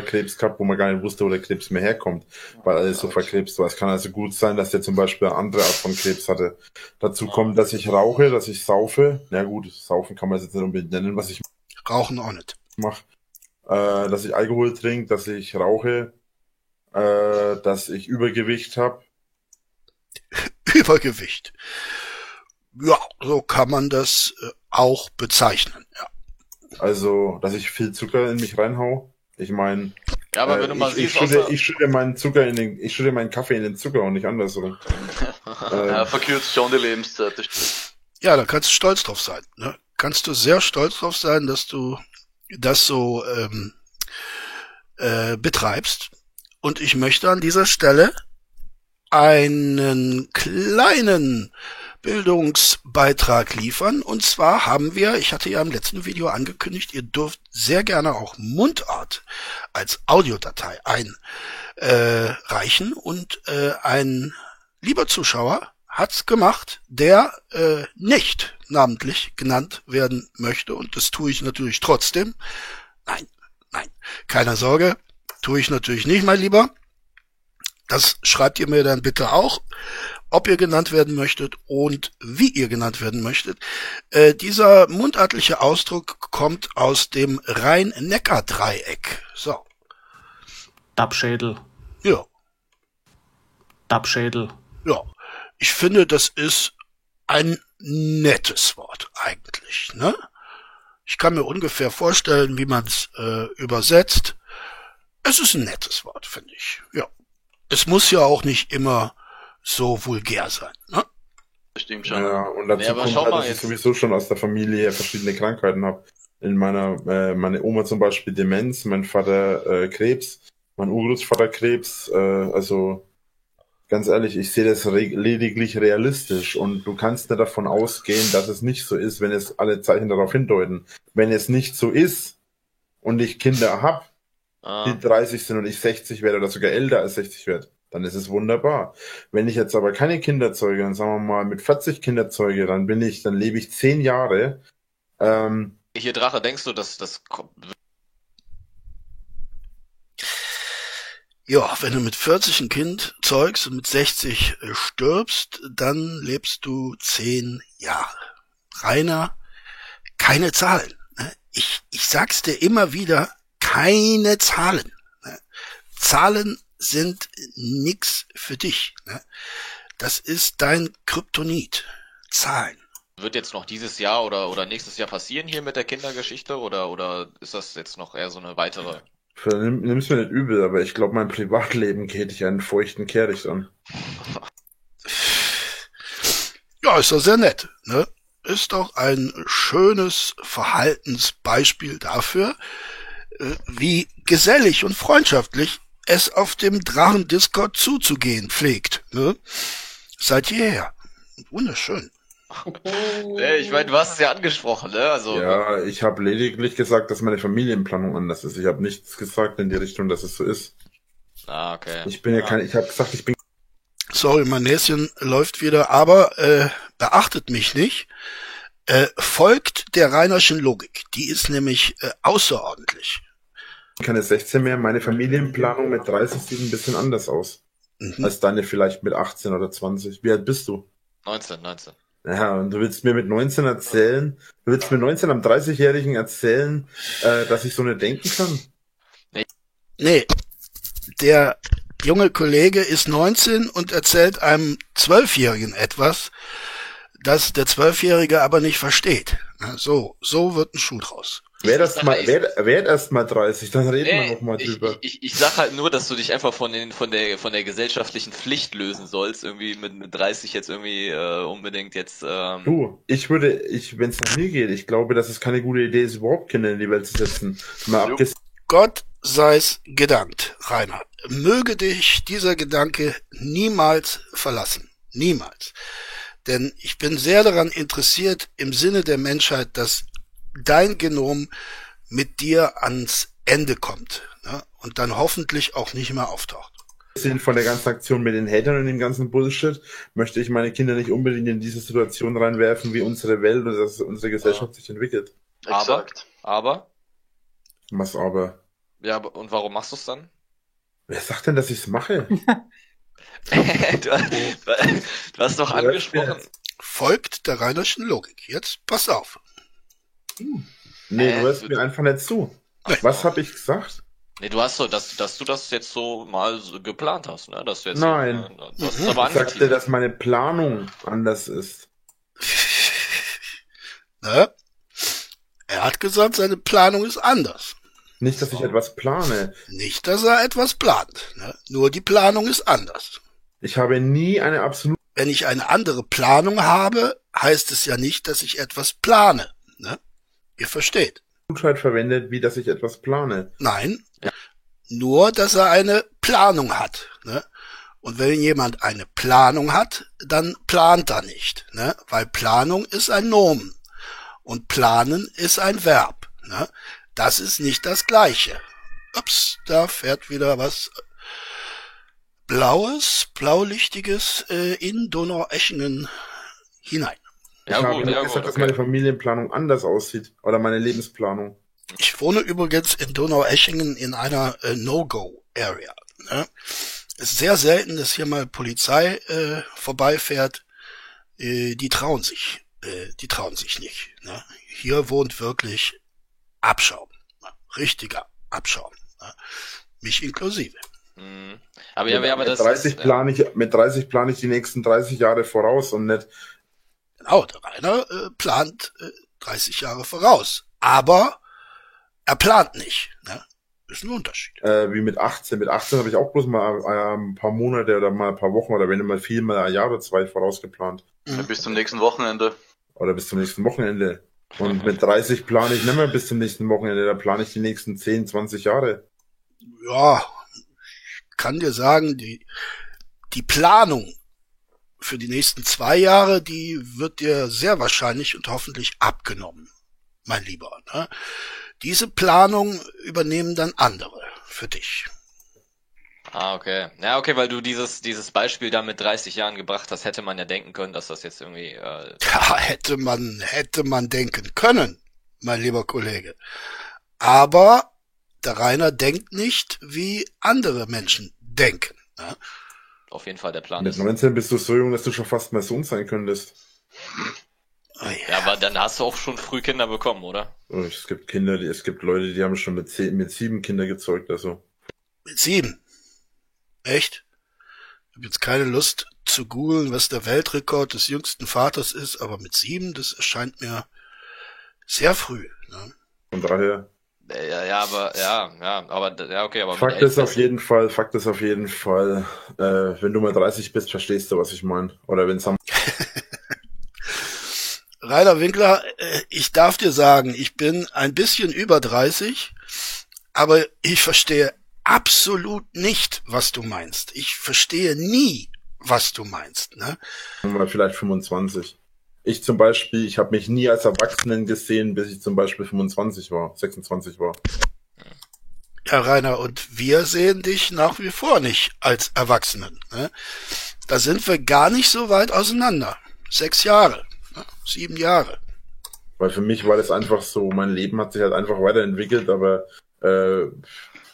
Krebs gehabt, wo man gar nicht wusste, wo der Krebs mehr herkommt, weil alles so verkrebst war. Es kann also gut sein, dass der zum Beispiel eine andere Art von Krebs hatte. Dazu kommt, dass ich rauche, dass ich saufe. Na gut, saufen kann man jetzt nicht unbedingt nennen, was ich Rauchen auch nicht. mache. Äh, dass ich Alkohol trinke, dass ich rauche, äh, dass ich Übergewicht habe. Übergewicht. Ja, so kann man das äh, auch bezeichnen. Ja. Also, dass ich viel Zucker in mich reinhau. Ich meine, Ja, aber äh, wenn du mal ich, ich, siehst, schütte, außer- ich schütte meinen Zucker in den, ich schütte meinen Kaffee in den Zucker und nicht andersrum. äh, Ja, verkürzt schon die Lebenszeit. Ja, da kannst du stolz drauf sein. Ne? Kannst du sehr stolz drauf sein, dass du das so ähm, äh, betreibst. Und ich möchte an dieser Stelle einen kleinen Bildungsbeitrag liefern. Und zwar haben wir, ich hatte ja im letzten Video angekündigt, ihr dürft sehr gerne auch Mundart als Audiodatei einreichen. Und äh, ein lieber Zuschauer hat's gemacht, der äh, nicht namentlich genannt werden möchte. Und das tue ich natürlich trotzdem. Nein, nein, keine Sorge. tue ich natürlich nicht, mein Lieber. Das schreibt ihr mir dann bitte auch, ob ihr genannt werden möchtet und wie ihr genannt werden möchtet. Äh, dieser mundartliche Ausdruck kommt aus dem Rhein-Neckar-Dreieck. So. Dabschädel. Ja. Dabschädel. Ja. Ich finde, das ist ein nettes Wort eigentlich, ne? Ich kann mir ungefähr vorstellen, wie man es äh, übersetzt. Es ist ein nettes Wort, finde ich. Ja. Es muss ja auch nicht immer so vulgär sein, ne? Stimmt schon. Ja, und dazu Nee, aber kommt schau halt, mal dass ich sowieso schon aus der Familie verschiedene Krankheiten habe. In meiner, äh, meine Oma zum Beispiel Demenz, mein Vater äh, Krebs, mein Urgroßvater Krebs, äh, also ganz ehrlich, ich sehe das re lediglich realistisch und du kannst nicht davon ausgehen, dass es nicht so ist, wenn es alle Zeichen darauf hindeuten. Wenn es nicht so ist und ich Kinder hab, Ah. die 30 sind und ich 60 werde oder sogar älter als 60 werde, dann ist es wunderbar. Wenn ich jetzt aber keine Kinder zeuge, dann sagen wir mal mit 40 Kinder zeuge, dann bin ich, dann lebe ich 10 Jahre. Ähm, Hier, Drache, denkst du, dass das Ja, wenn du mit 40 ein Kind zeugst und mit 60 äh, stirbst, dann lebst du 10 Jahre. Rainer, keine Zahlen. ne? Ich, ich sag's dir immer wieder, keine Zahlen. ne? Zahlen sind nix für dich. ne? Das ist dein Kryptonit. Zahlen. wird jetzt noch dieses Jahr oder, oder nächstes Jahr passieren hier mit der Kindergeschichte oder, oder ist das jetzt noch eher so eine weitere? nimm, nimm's mir nicht übel, aber ich glaube, mein Privatleben geht ich einen feuchten Kehricht an. Ja, ist doch sehr nett, ne? Ist doch ein schönes Verhaltensbeispiel dafür, äh, wie gesellig und freundschaftlich es auf dem Drachen-Discord zuzugehen pflegt, ne? Seit jeher. Wunderschön. Ich meine, du hast es ja angesprochen, ne? Also, Ja, ich habe lediglich gesagt, dass meine Familienplanung anders ist. Ich habe nichts gesagt in die Richtung, dass es so ist. ah, okay. Ich bin ja kein, ich habe gesagt, ich bin Sorry, mein Näschen läuft wieder, aber äh, beachtet mich nicht. Äh, folgt der Reinerschen Logik. Die ist nämlich äh, außerordentlich. keine 16 mehr. Meine Familienplanung mit 30 sieht ein bisschen anders aus. Mhm. Als deine vielleicht mit 18 oder 20. Wie alt bist du? 19, 19. Ja, und du willst mir mit 19 erzählen, du willst mir 19 am 30-Jährigen erzählen, äh, dass ich so nicht denken kann? Nee, der junge Kollege ist 19 und erzählt einem Zwölfjährigen etwas, das der Zwölfjährige aber nicht versteht. So, so wird ein Schuh draus. Erst sag mal, ja, werd, werd erst mal 30, dann reden wir Nee, noch mal drüber. ich, ich, ich sag halt nur, dass du dich einfach von den von der von der gesellschaftlichen Pflicht lösen sollst, irgendwie mit, mit 30 jetzt irgendwie äh, unbedingt jetzt ähm, Du, ich würde, ich, wenn es nach mir geht, ich glaube, dass es keine gute Idee ist, überhaupt Kinder in die Welt zu setzen. Mal Gott sei's gedankt, Rainer. Möge dich dieser Gedanke niemals verlassen. Niemals. Denn ich bin sehr daran interessiert, im Sinne der Menschheit, dass dein Genom mit dir ans Ende kommt ne? und dann hoffentlich auch nicht mehr auftaucht. von der ganzen Aktion mit den Hatern und dem ganzen Bullshit, möchte ich meine Kinder nicht unbedingt in diese Situation reinwerfen, wie unsere Welt oder dass unsere Gesellschaft sich entwickelt. aber Exakt. aber Was aber? ja, aber- und warum machst du es dann? Wer sagt denn, dass ich's mache? du, du hast doch angesprochen. Folgt der Reinerschen Logik. Jetzt pass auf. Nee, Äh, du hörst mir einfach nicht zu. Was habe ich gesagt? Nee, du hast so, dass, dass du das jetzt so mal so geplant hast, ne? Dass du jetzt Nein. äh, Du hast es Mhm. aber Ich sagte, dass meine Planung anders ist. Ne? Er hat gesagt, seine Planung ist anders. Nicht, dass ich etwas plane. Nicht, dass er etwas plant. Ne? Nur die Planung ist anders. Ich habe nie eine absolute Wenn ich eine andere Planung habe, heißt es ja nicht, dass ich etwas plane. Ne? Ihr versteht. Gutheit verwendet, wie dass ich etwas plane. Nein, nur, dass er eine Planung hat. Ne? Und wenn jemand eine Planung hat, dann plant er nicht. Ne? Weil Planung ist ein Nomen. Und planen ist ein Verb. Ne? Das ist nicht das Gleiche. Ups, da fährt wieder was Blaues, Blaulichtiges äh, in Donaueschingen hinein. Ja, ich habe ja, gesagt, gut, dass okay. meine Familienplanung anders aussieht. Oder meine Lebensplanung. Ich wohne übrigens in Donaueschingen in einer äh, No-Go-Area. Ne? Es ist sehr selten, dass hier mal Polizei äh, vorbeifährt. Äh, die trauen sich. Äh, die trauen sich nicht. Ne? Hier wohnt wirklich Abschaum. Ne? Richtiger Abschaum. Ne? Mich inklusive. Mhm. Aber ja, aber mit das 30 ist, plane ich, mit 30 plane ich die nächsten 30 Jahre voraus und nicht. Genau, der Rainer äh, plant äh, 30 Jahre voraus. Aber er plant nicht. Ne? Ist ein Unterschied. Äh, wie mit 18. Mit 18 habe ich auch bloß mal äh, ein paar Monate oder mal ein paar Wochen oder wenn immer viel mal ein Jahr oder zwei vorausgeplant. Mhm. Bis zum nächsten Wochenende. Oder bis zum nächsten Wochenende. Und mit 30 plane ich nicht mehr bis zum nächsten Wochenende, da plane ich die nächsten 10, 20 Jahre. Ja, kann dir sagen, die, die Planung für die nächsten zwei Jahre, die wird dir sehr wahrscheinlich und hoffentlich abgenommen, mein Lieber. Ne? Diese Planung übernehmen dann andere für dich. Ah, okay. Ja, okay, weil du dieses, dieses Beispiel da mit 30 Jahren gebracht hast, hätte man ja denken können, dass das jetzt irgendwie. Äh, Ja, hätte man, hätte man denken können, mein lieber Kollege. Aber der Rainer denkt nicht, wie andere Menschen denken. Ne? auf jeden Fall der Plan Mit ist. 19 bist du so jung, dass du schon fast mein Sohn sein könntest. Oh Ja, aber dann hast du auch schon früh Kinder bekommen, oder? Und Es gibt Kinder, die, es gibt Leute, die haben schon mit, zehn, mit sieben Kinder gezeugt, also. Mit sieben. Echt? Ich habe jetzt keine Lust zu googeln, was der Weltrekord des jüngsten Vaters ist, aber mit sieben, das erscheint mir sehr früh. Ne? Von daher. Äh, Ja, ja, aber ja, ja, aber ja, okay, aber Fakt ist auf jeden Fall, Fakt ist auf jeden Fall, äh, wenn du mal 30 bist, verstehst du, was ich meine. Oder wenn es am Rainer Winkler, äh, ich darf dir sagen, ich bin ein bisschen über 30, aber ich verstehe absolut nicht, was du meinst. Ich verstehe nie, was du meinst. Ne? mal vielleicht 25. Ich zum Beispiel, ich habe mich nie als Erwachsenen gesehen, bis ich zum Beispiel 25 war, 26 war. Ja, Rainer, und wir sehen dich nach wie vor nicht als Erwachsenen. Ne? Da sind wir gar nicht so weit auseinander. Sechs Jahre, ne? sieben Jahre. Weil für mich war das einfach so, mein Leben hat sich halt einfach weiterentwickelt, aber äh,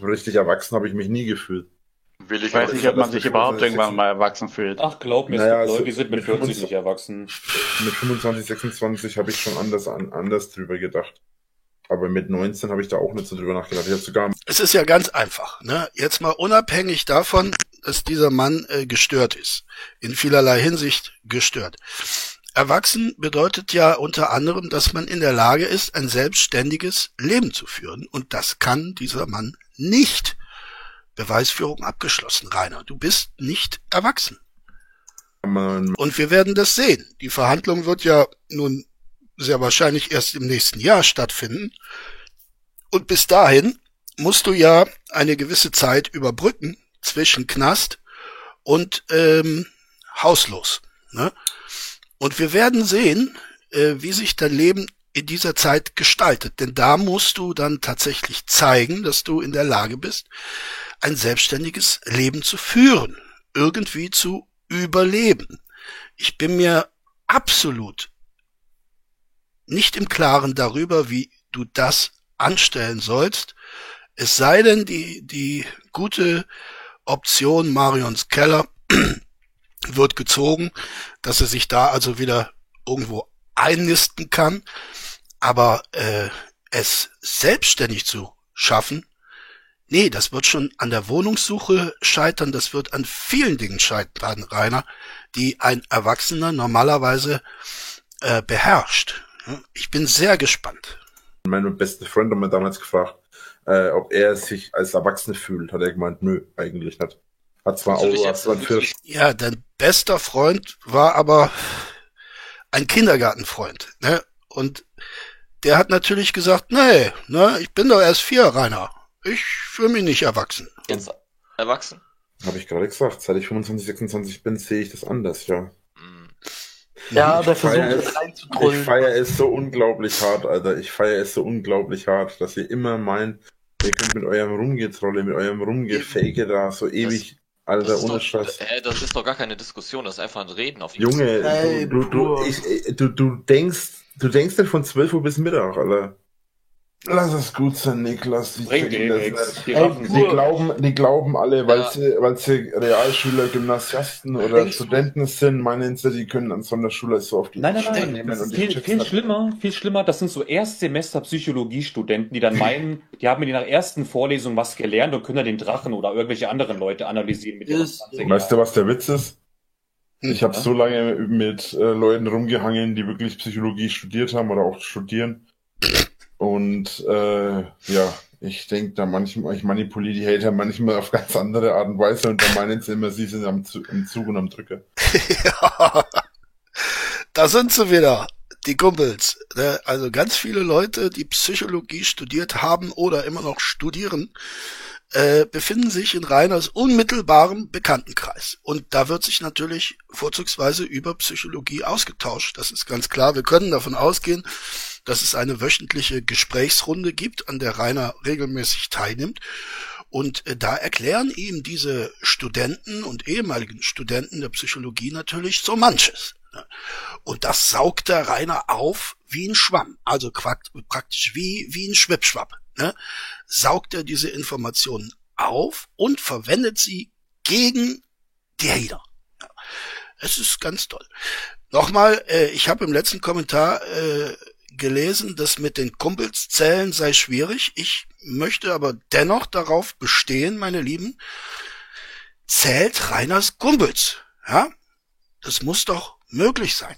richtig erwachsen habe ich mich nie gefühlt. Will ich, Ich weiß nicht, ob man sich überhaupt 25 irgendwann mal erwachsen fühlt. Ach, glaub mir, es Naja, also Leute, die sind mit mit 40 25 nicht erwachsen. Mit 25, 26 habe ich schon anders an, anders drüber gedacht. Aber mit 19 habe ich da auch nicht so drüber nachgedacht. Ich sogar Es ist ja ganz einfach. Ne? Jetzt mal unabhängig davon, dass dieser Mann äh, gestört ist. In vielerlei Hinsicht gestört. Erwachsen bedeutet ja unter anderem, dass man in der Lage ist, ein selbstständiges Leben zu führen. Und das kann dieser Mann nicht. Beweisführung abgeschlossen, Rainer. Du bist nicht erwachsen. mal Und wir werden das sehen. Die Verhandlung wird ja nun sehr wahrscheinlich erst im nächsten Jahr stattfinden. Und bis dahin musst du ja eine gewisse Zeit überbrücken zwischen Knast und ähm, hauslos. Ne? Und wir werden sehen, äh, wie sich dein Leben in dieser Zeit gestaltet. Denn da musst du dann tatsächlich zeigen, dass du in der Lage bist, ein selbstständiges Leben zu führen, irgendwie zu überleben. Ich bin mir absolut nicht im Klaren darüber, wie du das anstellen sollst. Es sei denn, die, die gute Option Marions Keller wird gezogen, dass er sich da also wieder irgendwo einnisten kann. Aber äh, es selbstständig zu schaffen, nee, das wird schon an der Wohnungssuche scheitern, das wird an vielen Dingen scheitern, Rainer, die ein Erwachsener normalerweise äh, beherrscht. Ich bin sehr gespannt. mein bester Freund hat mir damals gefragt, äh, ob er sich als Erwachsene fühlt. Hat er gemeint, nö, eigentlich nicht. Hat zwar dich auch für du dich- Ja, dein bester Freund war aber ein Kindergartenfreund, ne? Und der hat natürlich gesagt, nee, ne, ich bin doch erst vier, Rainer. Ich fühle mich nicht erwachsen. Jetzt erwachsen? Habe ich gerade gesagt, seit ich 25, 26 bin, sehe ich das anders, ja. Hm. Ja, der Ich feier versucht es- es Ich reinzutrollen. feiere es so unglaublich hart, Alter. Ich feiere es so unglaublich hart, dass ihr immer meint, ihr könnt mit eurem Rumgetrolle, mit eurem Rumgefake da so ewig, Alter, Das ohne doch, Scheiß. äh, das ist doch gar keine Diskussion, das ist einfach ein Reden auf Junge, Ey, du, du, du, ich, du, du denkst, du denkst nicht von 12 Uhr bis Mittag, Alter. Lass es gut sein, Niklas. Die, Bringt checken eh das. Die Ey, raffen die, glauben, die glauben alle, weil, Ja. sie, weil sie Realschüler, Gymnasiasten oder Denkst du- Studenten sind, meinen sie, die können an so einer Schule so auf die Nein, nein, nein. nehmen Das ist die viel, viel schlimmer, viel schlimmer. Das sind so Erstsemester Psychologiestudenten, die dann meinen, die haben in der ersten Vorlesung was gelernt und können dann den Drachen oder irgendwelche anderen Leute analysieren mit ihren Ist- 20 Weißt du, was der Witz ist? Ich habe ja. so lange mit äh, Leuten rumgehangen, die wirklich Psychologie studiert haben oder auch studieren. Und äh, ja, ich denke da manchmal, ich manipuliere die Hater manchmal auf ganz andere Art und Weise und da meinen sie immer, sie sind am Zug, im Zug und am Drücker. ja, da sind sie wieder, die Kumpels. ne? Also ganz viele Leute, die Psychologie studiert haben oder immer noch studieren, äh, befinden sich in Reiners unmittelbarem Bekanntenkreis. Und da wird sich natürlich vorzugsweise über Psychologie ausgetauscht. Das ist ganz klar. Wir können davon ausgehen, dass es eine wöchentliche Gesprächsrunde gibt, an der Rainer regelmäßig teilnimmt. Und äh, da erklären ihm diese Studenten und ehemaligen Studenten der Psychologie natürlich so manches. Und das saugt der Rainer auf wie ein Schwamm, also praktisch wie, wie ein Schwippschwapp. Ne? Saugt er diese Informationen auf und verwendet sie gegen die Hater. Es ist ganz toll. Nochmal, äh, ich habe im letzten Kommentar äh, gelesen, dass mit den Kumpels zählen sei schwierig. Ich möchte aber dennoch darauf bestehen, meine Lieben, zählt Reiners Kumpels. Ja? Das muss doch möglich sein.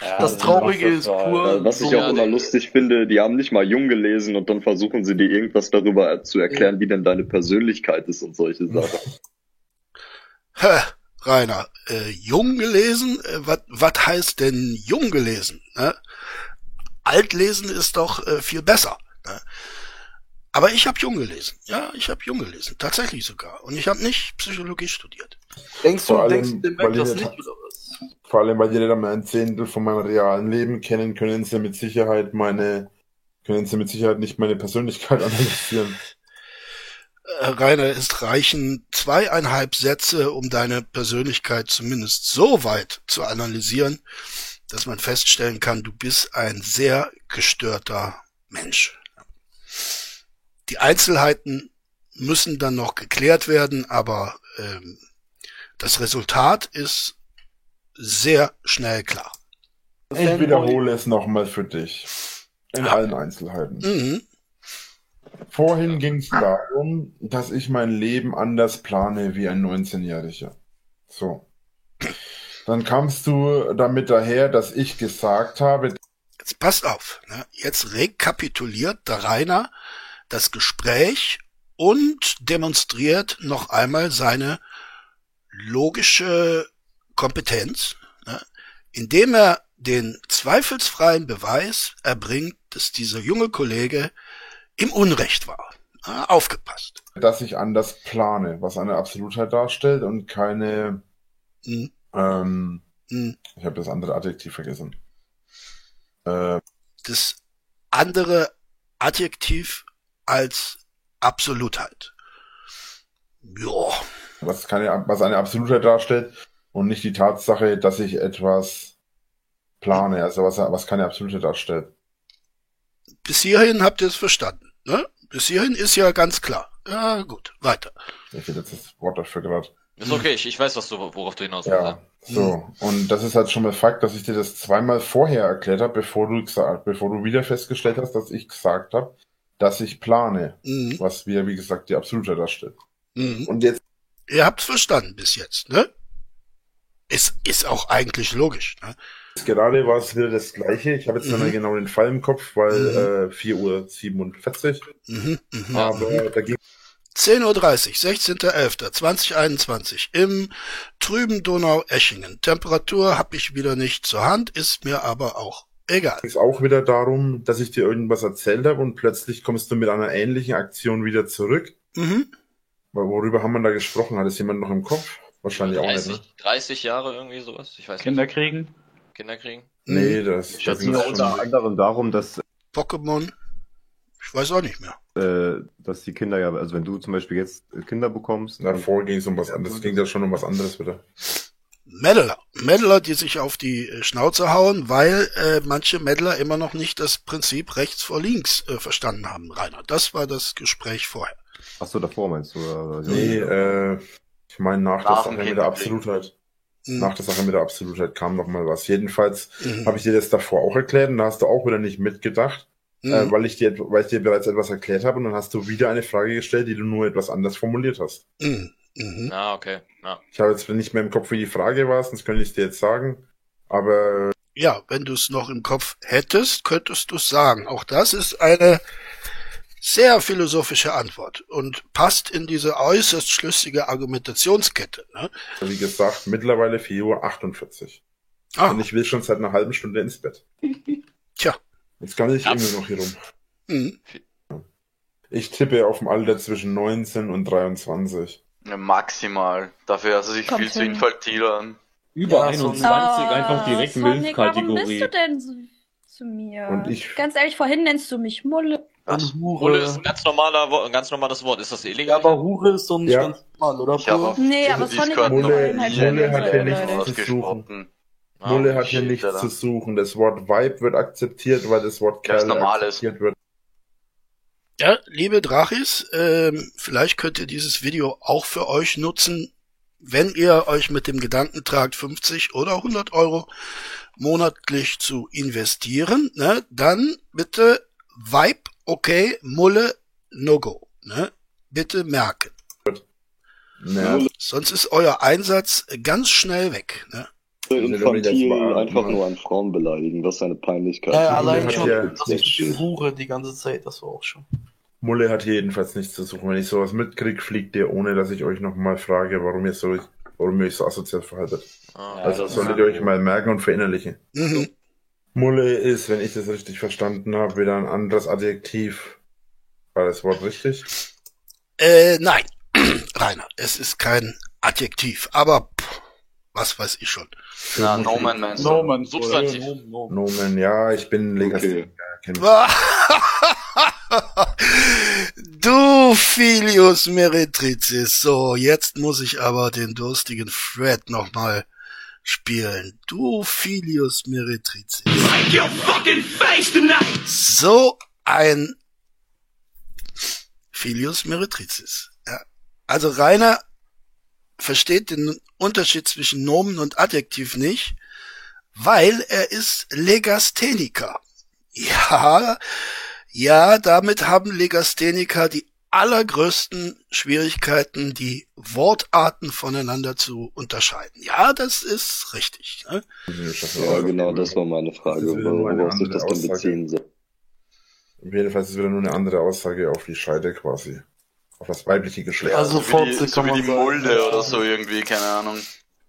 Ja, Das Traurige ist pur- Äh, Was ich auch immer lustig finde, die haben nicht mal jung gelesen und dann versuchen sie dir irgendwas darüber zu erklären, wie denn deine Persönlichkeit ist und solche Sachen. Hä, Rainer, äh, jung gelesen? Äh, Was heißt denn jung gelesen? Ne? Altlesen ist doch äh, viel besser. Ne? Aber ich habe jung gelesen. Ja, ich habe jung gelesen. Tatsächlich sogar. Und ich habe nicht Psychologie studiert. Denkst du, Vor allem, denkst du dem Mac das nicht oder? Vor allem, weil nicht einmal ein Zehntel von meinem realen Leben kennen, können sie mit Sicherheit meine, können sie mit Sicherheit nicht meine Persönlichkeit analysieren. Äh, Rainer, es reichen zweieinhalb Sätze, um deine Persönlichkeit zumindest so weit zu analysieren, dass man feststellen kann, du bist ein sehr gestörter Mensch. Die Einzelheiten müssen dann noch geklärt werden, aber ähm, das Resultat ist sehr schnell klar. Ich wiederhole es nochmal für dich. In Ja. allen Einzelheiten. Mhm. Vorhin ging es darum, dass ich mein Leben anders plane wie ein 19-Jähriger. So. Dann kamst du damit daher, dass ich gesagt habe, Jetzt passt auf. Ne? Jetzt rekapituliert der Rainer das Gespräch und demonstriert noch einmal seine logische Kompetenz, ne? indem er den zweifelsfreien Beweis erbringt, dass dieser junge Kollege im Unrecht war. Ja, aufgepasst. dass ich anders plane, was eine Absolutheit darstellt und keine, Hm, ähm, hm. ich habe das andere Adjektiv vergessen. Äh, Das andere Adjektiv als Absolutheit. Ja, was keine, was eine Absolutheit darstellt und nicht die Tatsache, dass ich etwas plane, also was, was keine Absolutheit darstellt. bis hierhin habt ihr es verstanden. Ne? Bis hierhin ist ja ganz klar. Ja, gut, weiter. Ich hätte jetzt das Wort dafür gerade. Ist okay, ich, ich weiß, was du, worauf du hinaus willst. Ja, so. Und das ist halt schon mal Fakt, dass ich dir das zweimal vorher erklärt habe, bevor du gesagt, bevor du wieder festgestellt hast, dass ich gesagt habe, dass ich plane, Mhm. was wir, wie gesagt, die Absolutheit darstellt. Mhm. Und jetzt Ihr habt's verstanden bis jetzt, ne? Es ist auch eigentlich logisch. Ne? gerade war es wieder das Gleiche. Ich habe jetzt nicht Mhm. mehr genau den Fall im Kopf, weil äh, 4 Uhr 47. Mhm, mhm. Aber da ging 10.30 Uhr, 16.11.2021 im trüben Donau-Eschingen. Temperatur habe ich wieder nicht zur Hand, ist mir aber auch egal. es auch wieder darum, dass ich dir irgendwas erzählt habe und plötzlich kommst du mit einer ähnlichen Aktion wieder zurück. Mhm. Weil Worüber haben wir da gesprochen? Hat es jemand noch im Kopf? Wahrscheinlich auch nicht, 30, ne? 30 Jahre irgendwie sowas? Ich weiß Kinder nicht. kriegen. Kinder kriegen? Nee, das, Ich das schätze mir unter anderem darum, dass, Pokémon? Ich weiß auch nicht mehr. äh, dass die Kinder ja, also wenn du zum Beispiel jetzt Kinder bekommst, Davor ging es um was anderes. Es ging ja schon um was anderes wieder. Meddler. Meddler, die sich auf die äh, Schnauze hauen, weil äh, manche Meddler immer noch nicht das Prinzip rechts vor links äh, verstanden haben, Rainer. Das war das Gespräch vorher. Achso, davor meinst du? Oder? Nee, äh, ich meine nach, Nach der Sache mit der. Absolutheit. Mhm. Nach der Sache mit der Absolutheit kam noch mal was. Jedenfalls Mhm. habe ich dir das davor auch erklärt und da hast du auch wieder nicht mitgedacht, Mhm. äh, weil ich dir, weil ich dir bereits etwas erklärt habe und dann hast du wieder eine Frage gestellt, die du nur etwas anders formuliert hast. Mhm. Mhm. Ah, okay. Ja. Ich habe jetzt nicht mehr im Kopf, wie die Frage war, sonst könnte ich es dir jetzt sagen. Aber Ja, wenn du es noch im Kopf hättest, könntest du es sagen. Auch das ist eine sehr philosophische Antwort und passt in diese äußerst schlüssige Argumentationskette. Ne? wie gesagt, mittlerweile 4.48 Uhr. Ah, Und ich will schon seit einer halben Stunde ins Bett. Tja. Jetzt kann ich irgendwie noch hier rum. mhm. Ich tippe auf ein Alter zwischen 19 und 23. Ja, maximal. Dafür hört er sich Kommt viel zu hin. infantil an. Über Ja, 21 Ah, einfach direkt Sonic, Warum bist Milchkategorie. du denn so zu mir? Und ich- Ganz ehrlich, vorhin nennst du mich Mulle. Was? Hure ist ein ganz normaler, ein ganz normales Wort. Ist das Ja, illegal? aber Hure ist doch nicht Ja. ganz normal, oder? Ich habe Nee, aber Sonic hat schon Mulle hat gesagt, hier nichts zu suchen. Ah, Mulle hat hier nichts zu suchen. Das Wort Vibe wird akzeptiert, weil das Wort Ja, Kerl ist. akzeptiert wird. Ja, liebe Drachis, ähm, vielleicht könnt ihr dieses Video auch für euch nutzen, wenn ihr euch mit dem Gedanken tragt, 50 oder 100 Euro monatlich zu investieren, ne, dann bitte Vibe, okay, Mulle, no go, ne, bitte merken. Ja, Sonst ist euer Einsatz ganz schnell weg, ne. Infantil einfach nur an Frauen beleidigen, das ist eine Peinlichkeit. Ja, allein schon, ja das nichts- ist Hure die ganze Zeit, das war auch schon. Mulle hat hier jedenfalls nichts zu suchen. Wenn ich sowas mitkrieg, fliegt ihr, ohne dass ich euch nochmal frage, warum ihr so, warum ihr euch so asozial verhaltet. Ah, Also das solltet ist- ihr euch mal merken und verinnerlichen. Mhm. Mulle ist, wenn ich das richtig verstanden habe, wieder ein anderes Adjektiv. War das Wort richtig? Äh, nein, Rainer, es ist kein Adjektiv, aber pff, was weiß ich schon. Na, Nomen meinst du? Nomen, Substantiv. Nomen, Nomen. Nomen, ja, ich bin Legastheniker. kenn ich. du Filius Meretricis. So, jetzt muss ich aber den durstigen Fred nochmal spielen. Du Filius Meretricis. So ein Filius Meretricis. Ja. Also Rainer versteht den Unterschied zwischen Nomen und Adjektiv nicht, weil er ist Legastheniker. Ja, ja, damit haben Legastheniker die allergrößten Schwierigkeiten, die Wortarten voneinander zu unterscheiden. Ja, das ist richtig. Ne? Ja, genau, das war meine Frage, worauf sich das denn beziehen soll. Jedenfalls ist es wieder nur eine andere Aussage auf die Scheide quasi. Auf das weibliche Geschlecht. Also so wie die, Fotze so wie die sagen. Mulde oder so irgendwie, keine Ahnung.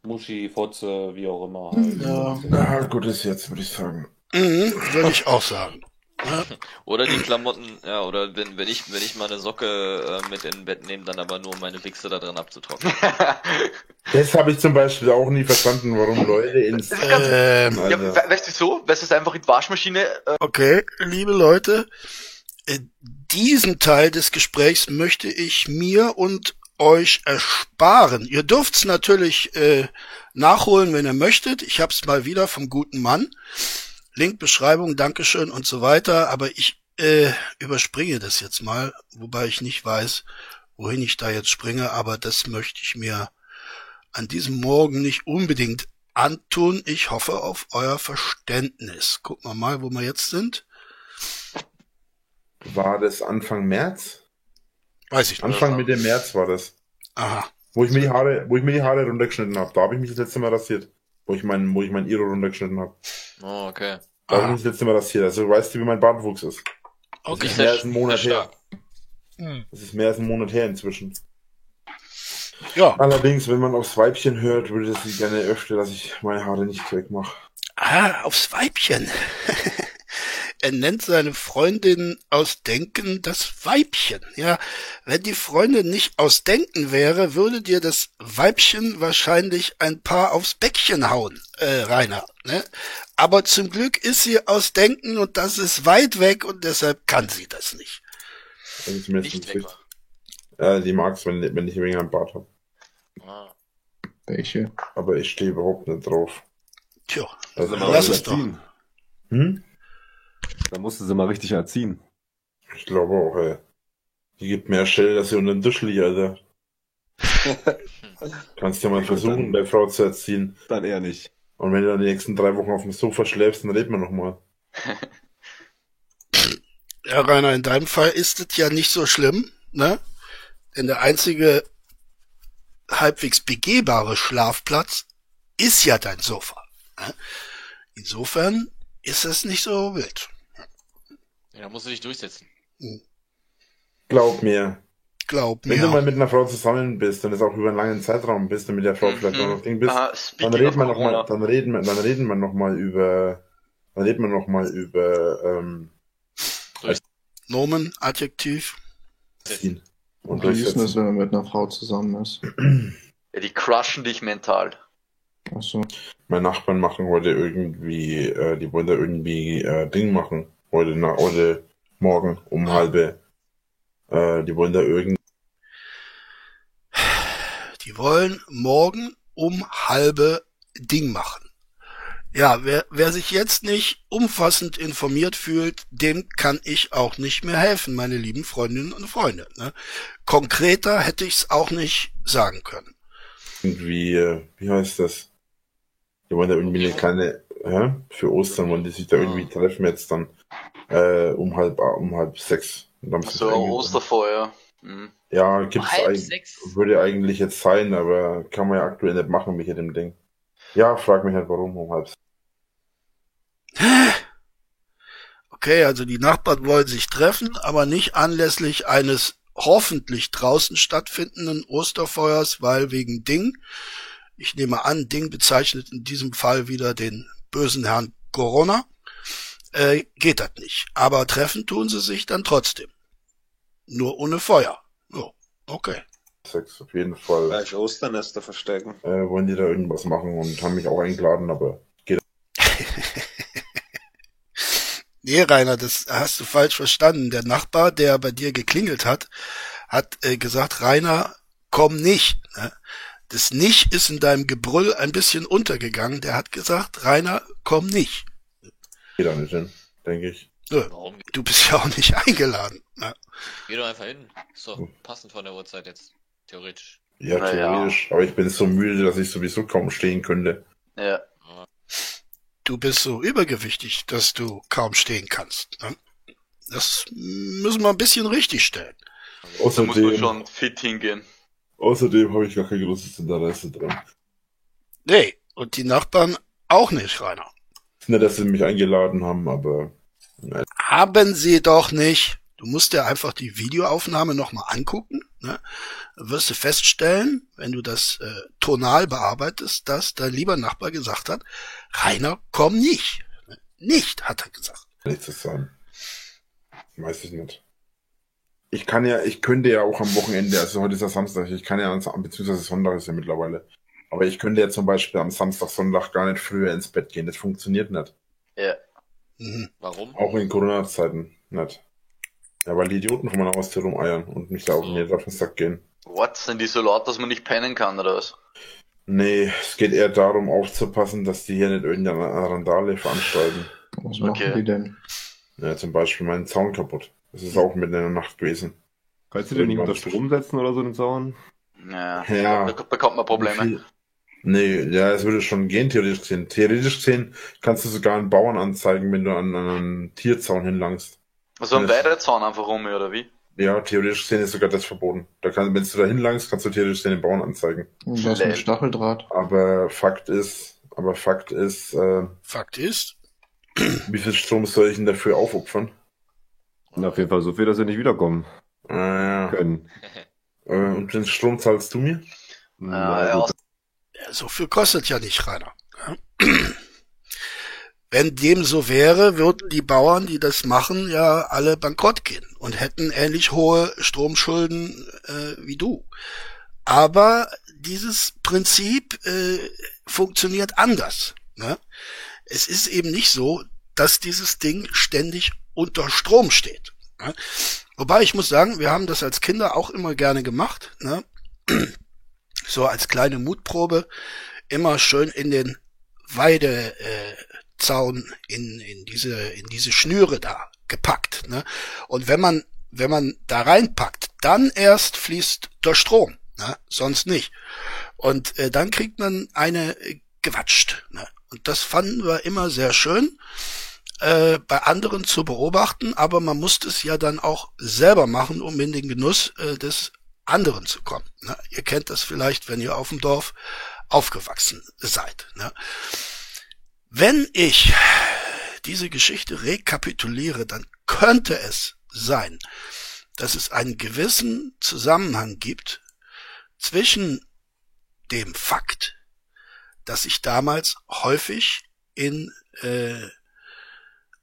Muschi, Fotze, wie auch immer. Halt. Ja. Ah, gut ist jetzt, würde ich sagen. Mhm, würde ich auch sagen. Oder die Klamotten, ja, oder wenn, wenn ich, wenn ich meine Socke äh, mit in Bett nehme, dann aber nur um meine Wichse da drin abzutrocknen. Das habe ich zum Beispiel auch nie verstanden, warum Leute ins... Das ist ganz- Ähm, Ja, weißt du so? Weißt du, es einfach in die Waschmaschine äh, okay, liebe Leute, diesen Teil des Gesprächs möchte ich mir und euch ersparen. Ihr dürft's natürlich äh, nachholen, wenn ihr möchtet. Ich hab's mal wieder vom guten Mann. Link, Beschreibung, Dankeschön und so weiter. Aber ich äh, überspringe das jetzt mal, wobei ich nicht weiß, wohin ich da jetzt springe. Aber das möchte ich mir an diesem Morgen nicht unbedingt antun. Ich hoffe auf euer Verständnis. Gucken wir mal, wo wir jetzt sind. War das Anfang März? Weiß ich nicht. Anfang Mitte März war das. Aha. Wo ich mir die Haare, wo ich mir die Haare runtergeschnitten habe. Da habe ich mich das letzte Mal rasiert. Wo ich mein, wo ich mein Iro runtergeschnitten habe. Oh, okay. Da mich das letzte Mal rasiert. Also weißt du, wie mein Bartwuchs ist. Das Okay. ist mehr als ein Monat her. Hm. Das ist mehr als ein Monat her inzwischen. Ja. Allerdings, wenn man aufs Weibchen hört, würde sie gerne öfter, dass ich meine Haare nicht wegmache. Ah, aufs Weibchen. er nennt seine Freundin aus Denken das Weibchen. Ja, wenn die Freundin nicht aus Denken wäre, würde dir das Weibchen wahrscheinlich ein paar aufs Bäckchen hauen, äh, Rainer. Ne? Aber zum Glück ist sie aus Denken und das ist weit weg und deshalb kann sie das nicht. Also zumindest Nicht weg. Gesicht. Ja, die mag's, wenn, wenn ich wegen einem Bart habe. Ah. Welche? Aber ich stehe überhaupt nicht drauf. Tja, Also, lass es doch. Hm? Da musst du sie mal richtig erziehen. Ich glaube auch, ey. Die gibt mehr Stelle, dass sie unter den Tisch liegt, Alter. Kannst ja mal versuchen, deine Frau zu erziehen. Dann eher nicht. Und wenn du dann die nächsten drei Wochen auf dem Sofa schläfst, dann reden wir nochmal. Ja, Rainer, in deinem Fall ist es ja nicht so schlimm, ne? Denn der einzige halbwegs begehbare Schlafplatz ist ja dein Sofa. Ne? Insofern ist es nicht so wild. Ja, da musst du dich durchsetzen. Glaub mir. Glaub Wenn mir. du mal mit einer Frau zusammen bist und es auch über einen langen Zeitraum bist und mit der Frau vielleicht auch noch Ding bist, Ah, dann reden wir noch mal, dann reden wir, dann reden wir noch mal über, dann reden wir noch mal über, ähm, Nomen, Adjektiv. ziehen. Und Wie ist denn das, wenn man mit einer Frau zusammen ist? Ja, die crushen dich mental. Achso. Meine Nachbarn machen heute irgendwie, äh, die wollen da irgendwie äh, Ding machen. Heute, na, heute morgen um halbe. Äh, die wollen da irgendwie Die wollen morgen um halbe Ding machen. Ja, wer, wer sich jetzt nicht umfassend informiert fühlt, dem kann ich auch nicht mehr helfen, meine lieben Freundinnen und Freunde. Ne? Konkreter hätte ich es auch nicht sagen können. irgendwie, äh, wie heißt das? Die wollen da irgendwie eine kleine, hä? für Ostern wollen die sich da irgendwie treffen jetzt dann äh, um halb um halb sechs. So Osterfeuer. Mhm. Ja, gibt's Um sechs? würde eigentlich jetzt sein, aber kann man ja aktuell nicht machen mit dem Ding. Ja, frag mich halt warum um halb sechs. Okay, also die Nachbarn wollen sich treffen, aber nicht anlässlich eines hoffentlich draußen stattfindenden Osterfeuers, weil wegen Ding, ich nehme an, Ding bezeichnet in diesem Fall wieder den bösen Herrn Corona, äh, geht das nicht. Aber treffen tun sie sich dann trotzdem. Nur ohne Feuer. Oh, okay. Sechs auf jeden Fall. Gleich Osternester verstecken. Äh, wollen die da irgendwas machen und haben mich auch eingeladen, aber geht Nee, Rainer, das hast du falsch verstanden. Der Nachbar, der bei dir geklingelt hat, hat äh, gesagt, Rainer, komm nicht. Ne? Das Nicht ist in deinem Gebrüll ein bisschen untergegangen. Der hat gesagt, Rainer, komm nicht. geht da nicht hin, denke ich. Nö, du bist ja auch nicht eingeladen. Ne? Geh doch einfach hin. Ist doch passend von der Uhrzeit jetzt. Theoretisch. Ja, Na ja. theoretisch. Aber ich bin so müde, dass ich sowieso kaum stehen könnte. Ja. Du bist so übergewichtig, dass du kaum stehen kannst. Ne? Das müssen wir ein bisschen richtig stellen. Da muss man Außerdem, schon fit hingehen. Außerdem habe ich gar kein großes Interesse dran. Nee, und die Nachbarn auch nicht, Rainer. Nicht, dass sie mich eingeladen haben, aber nein. Haben sie doch nicht. Du musst dir einfach die Videoaufnahme nochmal angucken. Ne? Wirst du feststellen, wenn du das äh, tonal bearbeitest, dass dein lieber Nachbar gesagt hat, Rainer, komm nicht. Nicht, hat er gesagt. nichts zu sagen. Weiß ich nicht. Ich kann ja, ich könnte ja auch am Wochenende, also heute ist ja Samstag, ich kann ja, am- beziehungsweise Sonntag ist ja mittlerweile. Aber ich könnte ja zum Beispiel am Samstag, Sonntag gar nicht früher ins Bett gehen. Das funktioniert nicht. Ja. Mhm. Warum? Auch in Corona-Zeiten nicht. Ja, weil die Idioten von meiner Haustür rumeiern und mich da auf mir auf den Sack gehen. What? Sind die so laut, dass man nicht pennen kann, oder was? Nee, es geht eher darum, aufzupassen, dass die hier nicht irgendeine Randale veranstalten. Was machen Okay. die denn? Ja, zum Beispiel meinen Zaun kaputt. Das ist auch mitten in der Nacht gewesen. Kannst du den nicht unter Strom setzen oder so, den Zaun? Ja. Ja. Da bekommt man Probleme. Nee, ja, es würde schon gehen, theoretisch gesehen. Theoretisch gesehen kannst du sogar einen Bauern anzeigen, wenn du an, einen Tierzaun hinlangst. Also ein Ja. Weidezaun einfach rum, oder wie? Ja, theoretisch gesehen ist sogar das verboten. Da kann, wenn du da hinlangst, kannst du theoretisch gesehen den Bauern anzeigen. Und was mit Stacheldraht? Aber Fakt ist, aber Fakt ist, äh, Fakt ist, wie viel Strom soll ich denn dafür aufopfern? Na, auf jeden Fall so viel, dass sie nicht wiederkommen Ah, ja. können. Äh, und den Strom zahlst du mir? Na, ja, gut. ja, so viel kostet ja nicht, Rainer. Ja? Wenn dem so wäre, würden die Bauern, die das machen, ja alle bankrott gehen und hätten ähnlich hohe Stromschulden äh, wie du. Aber dieses Prinzip äh, funktioniert anders. Ne? Es ist eben nicht so, dass dieses Ding ständig unter Strom steht. Ne? Wobei ich muss sagen, wir haben das als Kinder auch immer gerne gemacht. Ne? so als kleine Mutprobe immer schön in den Weidezaun äh, in, in diese in diese Schnüre da gepackt. Ne? Und wenn man wenn man da reinpackt, dann erst fließt der Strom, ne? sonst nicht. Und äh, dann kriegt man eine äh, gewatscht. Ne? Und das fanden wir immer sehr schön äh, bei anderen zu beobachten, aber man musste es ja dann auch selber machen, um in den Genuss äh, des anderen zu kommen. Ne? Ihr kennt das vielleicht, wenn ihr auf dem Dorf aufgewachsen seid. Ne? Wenn ich diese Geschichte rekapituliere, dann könnte es sein, dass es einen gewissen Zusammenhang gibt zwischen dem Fakt, dass ich damals häufig in äh,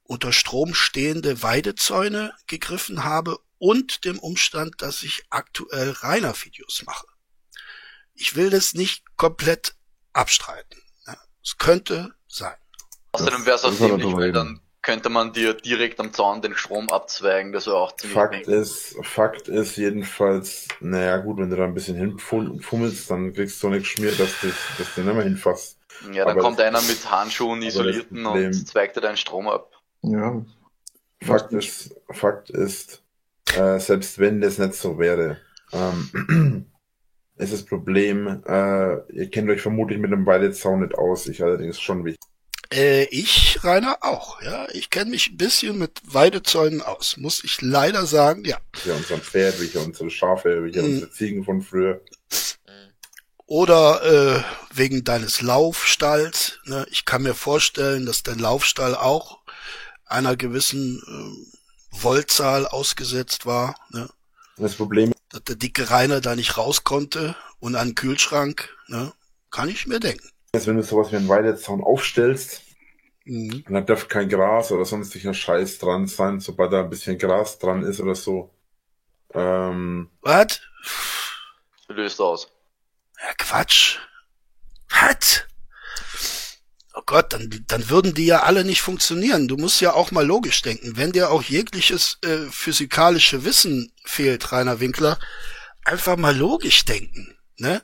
unter Strom stehende Weidezäune gegriffen habe und dem Umstand, dass ich aktuell Rainer-Videos mache. Ich will das nicht komplett abstreiten. Es könnte sein. Außerdem wäre es auch ziemlich, weil dann könnte man dir direkt am Zaun den Strom abzweigen, das wäre auch ziemlich Fakt ist, Fakt ist jedenfalls, naja gut, wenn du da ein bisschen hinfummelst, dann kriegst du nichts schmiert, dass du, dass du nicht mehr hinfasst. Ja, dann Aber kommt das- einer mit Handschuhen isolierten und zweigt dir deinen Strom ab. Ja. Fakt ist, Fakt ist, äh, selbst wenn das nicht so wäre, ähm, ist das Problem, äh, ihr kennt euch vermutlich mit dem Weidezaun nicht aus, ich allerdings schon wichtig. Äh, ich, Rainer, auch. Ja, ich kenne mich ein bisschen mit Weidezäunen aus. Muss ich leider sagen, ja. Wie unseren Pferd, wie unsere Schafe, wie Mhm. unsere Ziegen von früher. Oder äh, wegen deines Laufstalls. Ne? Ich kann mir vorstellen, dass dein Laufstall auch einer gewissen äh, Voltzahl ausgesetzt war. Ne? Das Problem Dass der dicke Rainer da nicht raus konnte und an den Kühlschrank. Ne? Kann ich mir denken. ist, wenn du sowas wie einen Weidezaun aufstellst, Mhm. und da darf kein Gras oder sonstiger Scheiß dran sein, sobald da ein bisschen Gras dran ist oder so. Ähm, Was? Löst aus. Ja, Quatsch. Was? Oh Gott, dann, dann würden die ja alle nicht funktionieren. Du musst ja auch mal logisch denken. Wenn dir auch jegliches äh, physikalische Wissen fehlt, Rainer Winkler, einfach mal logisch denken. Ne?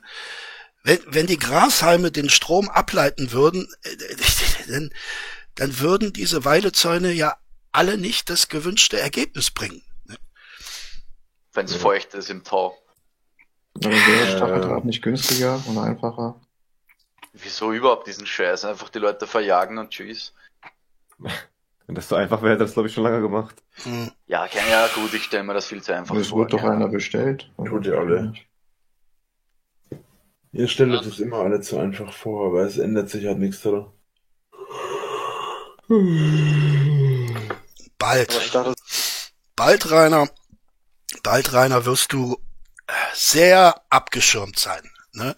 Wenn, wenn die Grashalme den Strom ableiten würden, äh, dann, dann würden diese Weidezäune ja alle nicht das gewünschte Ergebnis bringen. Wenn es feucht ist im Tau. Aber wäre Äh. Stacheldraht nicht günstiger und einfacher? Wieso überhaupt diesen Scheiß? Einfach die Leute verjagen und tschüss. Wenn das so einfach wäre, hätte das glaube ich schon lange gemacht. Hm. Ja, kein, ja gut, ich stelle mir das viel zu einfach Es vor. wird doch ja. einer bestellt. tut ihr alle. Ihr stellt euch das immer alle zu einfach vor, aber es ändert sich halt nichts daran. Bald. Bald, Rainer, bald, Rainer, wirst du sehr abgeschirmt sein. Ne?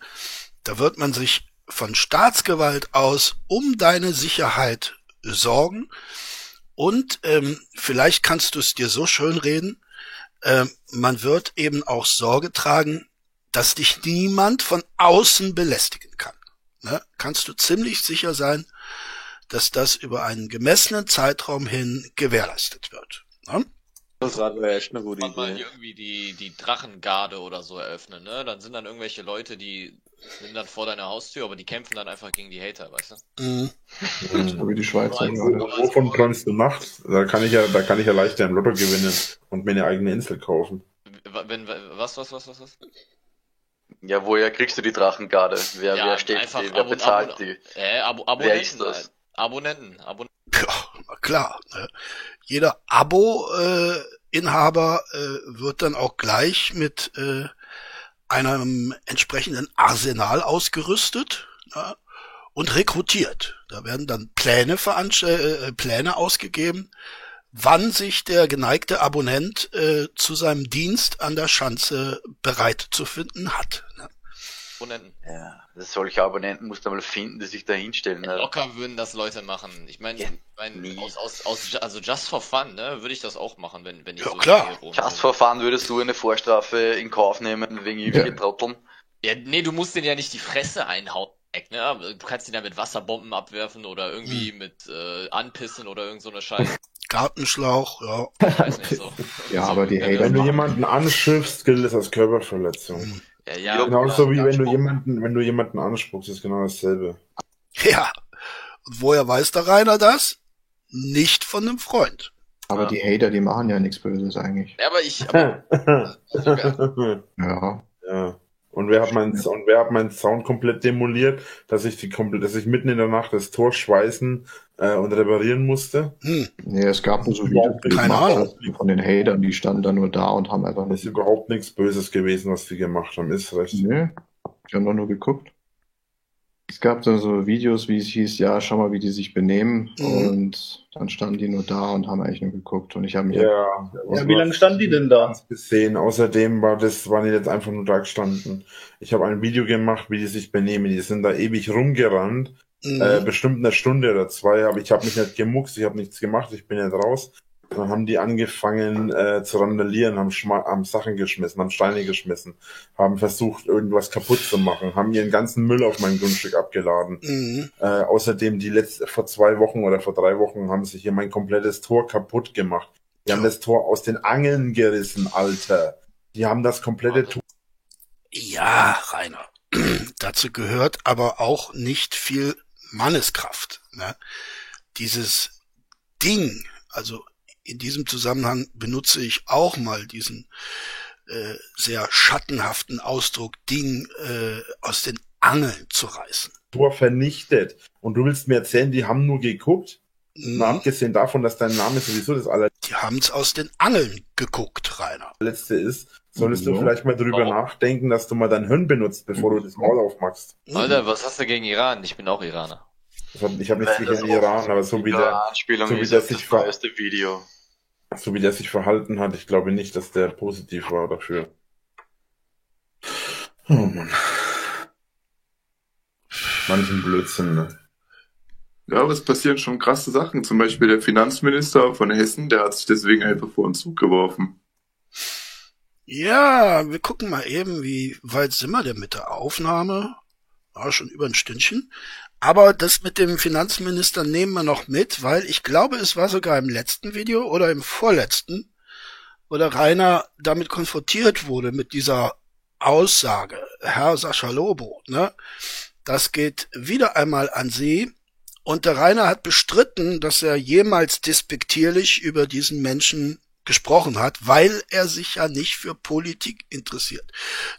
Da wird man sich von Staatsgewalt aus um deine Sicherheit sorgen. Und ähm, vielleicht kannst du es dir so schön reden, ähm, man wird eben auch Sorge tragen, dass dich niemand von außen belästigen kann. Ne? Kannst du ziemlich sicher sein, dass das über einen gemessenen Zeitraum hin gewährleistet wird. Ne? Das wäre echt eine gute man mal Idee. irgendwie die, die Drachengarde oder so eröffnen, ne? Dann sind dann irgendwelche Leute, die sind dann vor deiner Haustür, aber die kämpfen dann einfach gegen die Hater, weißt du? Mhm. Wie die Schweizer Wovon träumst du nachts? Da kann ich ja, da kann ich ja leichter im Lotto gewinnen und mir eine eigene Insel kaufen. Wenn, was, was, was, was, was? Ja, woher kriegst du die Drachengarde? Wer, Ja, wer steht einfach die? Wer Abon- bezahlt Abon- die? Äh, Abo Wer Abonnenten. ist das? Abonnenten. Abonnenten. Ja, klar. Ne? Jeder Abo-Inhaber äh, wird dann auch gleich mit äh, einem entsprechenden Arsenal ausgerüstet ne? und rekrutiert. Da werden dann Pläne, veranst äh, Pläne ausgegeben, wann sich der geneigte Abonnent äh, zu seinem Dienst an der Schanze bereit zu finden hat. Ne? Abonnenten. Ja, solche Abonnenten musst du mal finden, die sich da hinstellen. Ne? Locker würden das Leute machen. Ich meine, Ja, ich mein, aus, aus, aus, also just for fun, ne, würde ich das auch machen, wenn, wenn ich Ja, so klar. Just for fun würdest du eine Vorstrafe in Kauf nehmen wegen ewigen Trotteln. Ja, nee, du musst den ja nicht die Fresse einhauen. Ne? Aber Du kannst ihn ja mit Wasserbomben abwerfen oder irgendwie Hm. mit äh, anpissen oder irgend so eine Scheiße. Gartenschlauch, ja. Ist nicht so. Ja, aber die Hater Wenn du jemanden anschiffst, gilt es als Körperverletzung. Ja, ja. Genauso wie wenn du jemanden, wenn du jemanden anspuckst, ist genau dasselbe. Ja. Und woher weiß der Rainer das? Nicht von einem Freund. Aber die Hater, die machen ja nichts Böses eigentlich. Ja, aber ich, aber sogar, Ja. ja. Und wer hat meinen und wer hat meinen Sound komplett demoliert, dass ich die komplett, dass ich mitten in der Nacht das Tor schweißen äh, und reparieren musste? Hm. Nee, es gab nur so Videos die Keine gemacht Ahnung. von den Hatern, die standen da nur da und haben einfach Das ist überhaupt nichts Böses gewesen, was die gemacht haben, ist recht. Nee, die haben doch nur geguckt. Es gab dann so Videos, wie es hieß, ja, schau mal, wie die sich benehmen. Mhm. Und dann standen die nur da und haben eigentlich nur geguckt. Und ich habe mich Ja. Ja, wie lange standen die denn da? gesehen. Außerdem war das, waren die jetzt einfach nur da gestanden. Ich habe ein Video gemacht, wie die sich benehmen. Die sind da ewig rumgerannt. Mhm. Äh, bestimmt eine Stunde oder zwei, aber ich habe mich nicht gemuckst, ich habe nichts gemacht, ich bin nicht raus. Dann haben die angefangen äh, zu randalieren, haben, Schma haben Sachen geschmissen, haben Steine geschmissen, haben versucht, irgendwas kaputt zu machen, haben ihren ganzen Müll auf mein Grundstück abgeladen. Mhm. Äh, außerdem die letzte, vor zwei Wochen oder vor drei Wochen haben sie hier mein komplettes Tor kaputt gemacht. Die haben das Tor aus den Angeln gerissen, Alter. Die haben das komplette Tor. Ja, Rainer. Dazu gehört aber auch nicht viel Manneskraft. Ne? Dieses Ding, also in diesem Zusammenhang benutze ich auch mal diesen äh, sehr schattenhaften Ausdruck, Ding äh, aus den Angeln zu reißen. Tor vernichtet. Und du willst mir erzählen, die haben nur geguckt? Mhm. Mal abgesehen davon, dass dein Name sowieso das Die haben's aus den Angeln geguckt, Rainer. allerletzte ist, solltest du Ja. vielleicht mal drüber Warum? nachdenken, dass du mal dein Hirn benutzt, bevor du das Maul aufmachst. Alter, was hast du gegen Iran? Ich bin auch Iraner. Ich habe nichts gegen Iran, aber so wie, der, so wie auf sich das neueste Video. So wie der sich verhalten hat, ich glaube nicht, dass der positiv war dafür. Oh Mann. Manchen Blödsinn, ne? Ja, aber es passieren schon krasse Sachen. Zum Beispiel der Finanzminister von Hessen, der hat sich deswegen einfach vor einen Zug geworfen. Ja, wir gucken mal eben, wie weit sind wir denn mit der Aufnahme? Ja, schon über ein Stündchen. Aber das mit dem Finanzminister nehmen wir noch mit, weil ich glaube, es war sogar im letzten Video oder im vorletzten, wo der Rainer damit konfrontiert wurde mit dieser Aussage, Herr Sascha Lobo, ne? Das geht wieder einmal an Sie. Und der Rainer hat bestritten, dass er jemals despektierlich über diesen Menschen gesprochen hat, weil er sich ja nicht für Politik interessiert.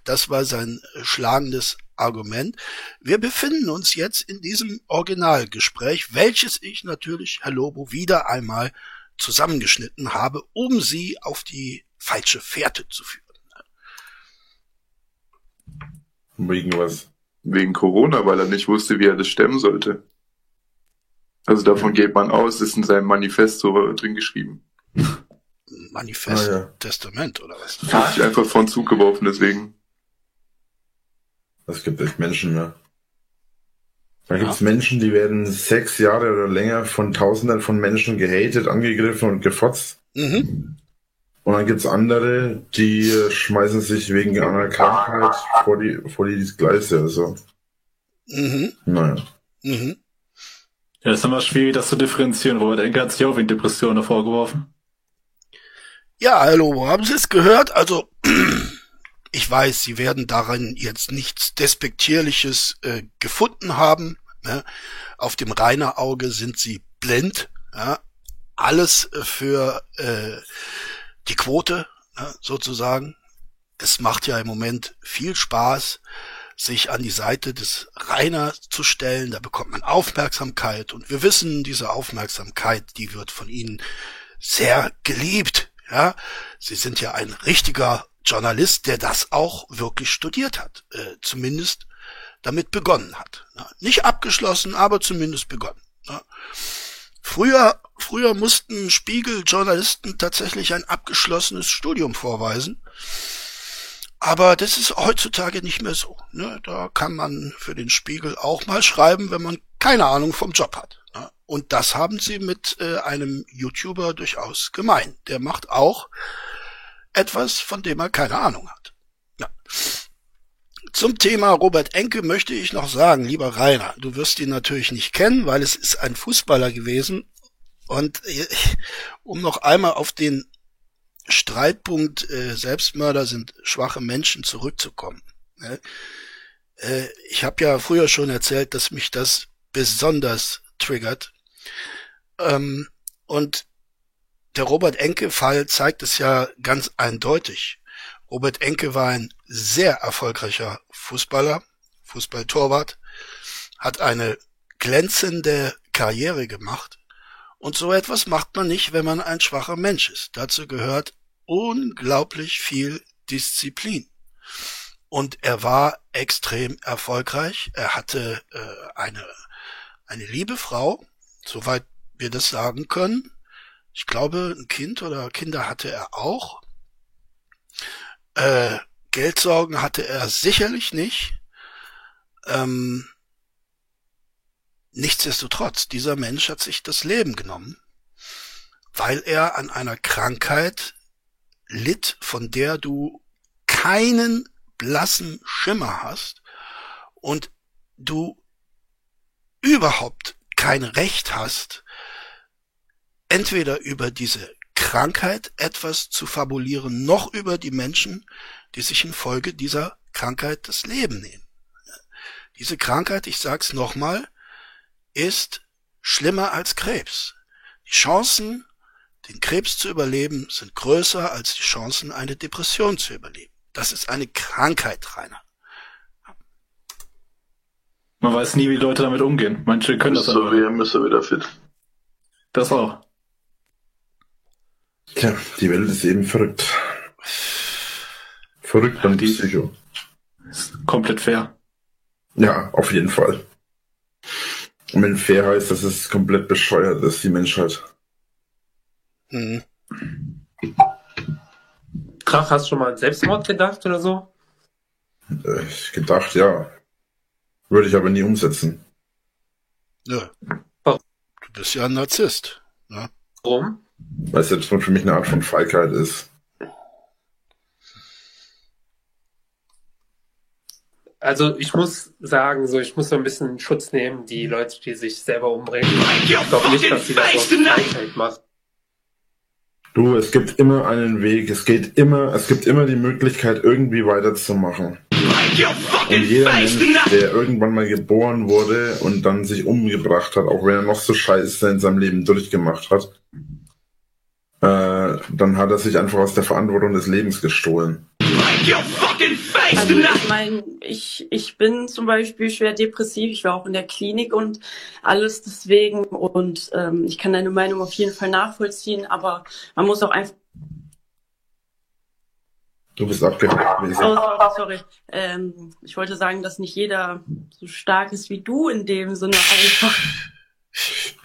Das war sein schlagendes Argument. Wir befinden uns jetzt in diesem Originalgespräch, welches ich natürlich, Herr Lobo, wieder einmal zusammengeschnitten habe, um Sie auf die falsche Fährte zu führen. Wegen was? Wegen Corona, weil er nicht wusste, wie er das stemmen sollte. Also davon geht man aus, ist in seinem Manifest so drin geschrieben. Manifest, Ah, ja. Testament oder was? Er hat sich einfach vor den Zug geworfen, deswegen. Es gibt echt Menschen, ne? Da gibt's Menschen, die werden sechs Jahre oder länger von Tausenden von Menschen gehatet, angegriffen und gefotzt. Mhm. Und dann gibt's andere, die schmeißen sich wegen einer Krankheit vor die, vor die Gleise. Also, Mhm. naja. Mhm. Ja, das ist immer schwierig, das zu differenzieren. Robert Enke hat sich auch wegen Depressionen vorgeworfen. Ja, hallo, haben Sie es gehört? Also, ich weiß, Sie werden darin jetzt nichts Despektierliches äh, gefunden haben. Ne? Auf dem Rainer Auge sind Sie blind. Ja? Alles für äh, die Quote, ne? sozusagen. Es macht ja im Moment viel Spaß, sich an die Seite des Rainer zu stellen. Da bekommt man Aufmerksamkeit. Und wir wissen, diese Aufmerksamkeit, die wird von Ihnen sehr geliebt. Ja, Sie sind ja ein richtiger Journalist, der das auch wirklich studiert hat, äh, zumindest damit begonnen hat. Ne? Nicht abgeschlossen, aber zumindest begonnen. Ne? Früher, früher mussten Spiegeljournalisten tatsächlich ein abgeschlossenes Studium vorweisen. Aber das ist heutzutage nicht mehr so. Ne? Da kann man für den Spiegel auch mal schreiben, wenn man keine Ahnung vom Job hat. Und das haben sie mit äh, einem YouTuber durchaus gemein. Der macht auch etwas, von dem er keine Ahnung hat. Ja. Zum Thema Robert Enke möchte ich noch sagen, lieber Rainer, du wirst ihn natürlich nicht kennen, weil es ist ein Fußballer gewesen Und äh, um noch einmal auf den Streitpunkt äh, Selbstmörder sind schwache Menschen zurückzukommen. Ne? Äh, ich habe ja früher schon erzählt, dass mich das besonders triggert. Ähm, und der Robert Enke-Fall zeigt es ja ganz eindeutig. Robert Enke war ein sehr erfolgreicher Fußballer, Fußballtorwart, hat eine glänzende Karriere gemacht. Und so etwas macht man nicht, wenn man ein schwacher Mensch ist. Dazu gehört unglaublich viel Disziplin. Und er war extrem erfolgreich. Er hatte äh, eine, eine liebe Frau, soweit wir das sagen können. Ich glaube, ein Kind oder Kinder hatte er auch. Äh, Geldsorgen hatte er sicherlich nicht. Ähm, nichtsdestotrotz, dieser Mensch hat sich das Leben genommen, weil er an einer Krankheit litt, von der du keinen blassen Schimmer hast und du überhaupt kein Recht hast, entweder über diese Krankheit etwas zu fabulieren, noch über die Menschen, die sich infolge dieser Krankheit das Leben nehmen. Diese Krankheit, ich sag's nochmal, ist schlimmer als Krebs. Die Chancen, den Krebs zu überleben, sind größer als die Chancen, eine Depression zu überleben. Das ist eine Krankheit, Rainer. Man weiß nie, wie Leute damit umgehen. Manche können das aber. WM ist er wieder fit. Das auch. Tja, die Welt ist eben verrückt. Verrückt und die Psycho. Ist komplett fair. Ja, auf jeden Fall. Und wenn fair heißt, dass es komplett bescheuert ist, die Menschheit. Mhm. Krach, hast du schon mal an Selbstmord gedacht oder so? Äh, gedacht, ja. Würde ich aber nie umsetzen. Ja. Du bist ja ein Narzisst. Ne? Warum? Weil es jetzt für mich eine Art von Feigheit ist. Also ich muss sagen, so ich muss so ein bisschen Schutz nehmen, die Leute, die sich selber umbringen. Ich glaube nicht, dass sie das aus Feigheit machen. Du, es gibt immer einen Weg, es geht immer, es gibt immer die Möglichkeit, irgendwie weiterzumachen. Und jeder Mensch, der irgendwann mal geboren wurde und dann sich umgebracht hat, auch wenn er noch so scheiße in seinem Leben durchgemacht hat, äh, dann hat er sich einfach aus der Verantwortung des Lebens gestohlen. Also ich meine, ich, ich bin zum Beispiel schwer depressiv, ich war auch in der Klinik und alles deswegen. Und ähm, ich kann deine Meinung auf jeden Fall nachvollziehen, aber man muss auch einfach Du bist abgehakt. Oh, sorry, sorry. Ähm, ich wollte sagen, dass nicht jeder so stark ist wie du in dem Sinne einfach.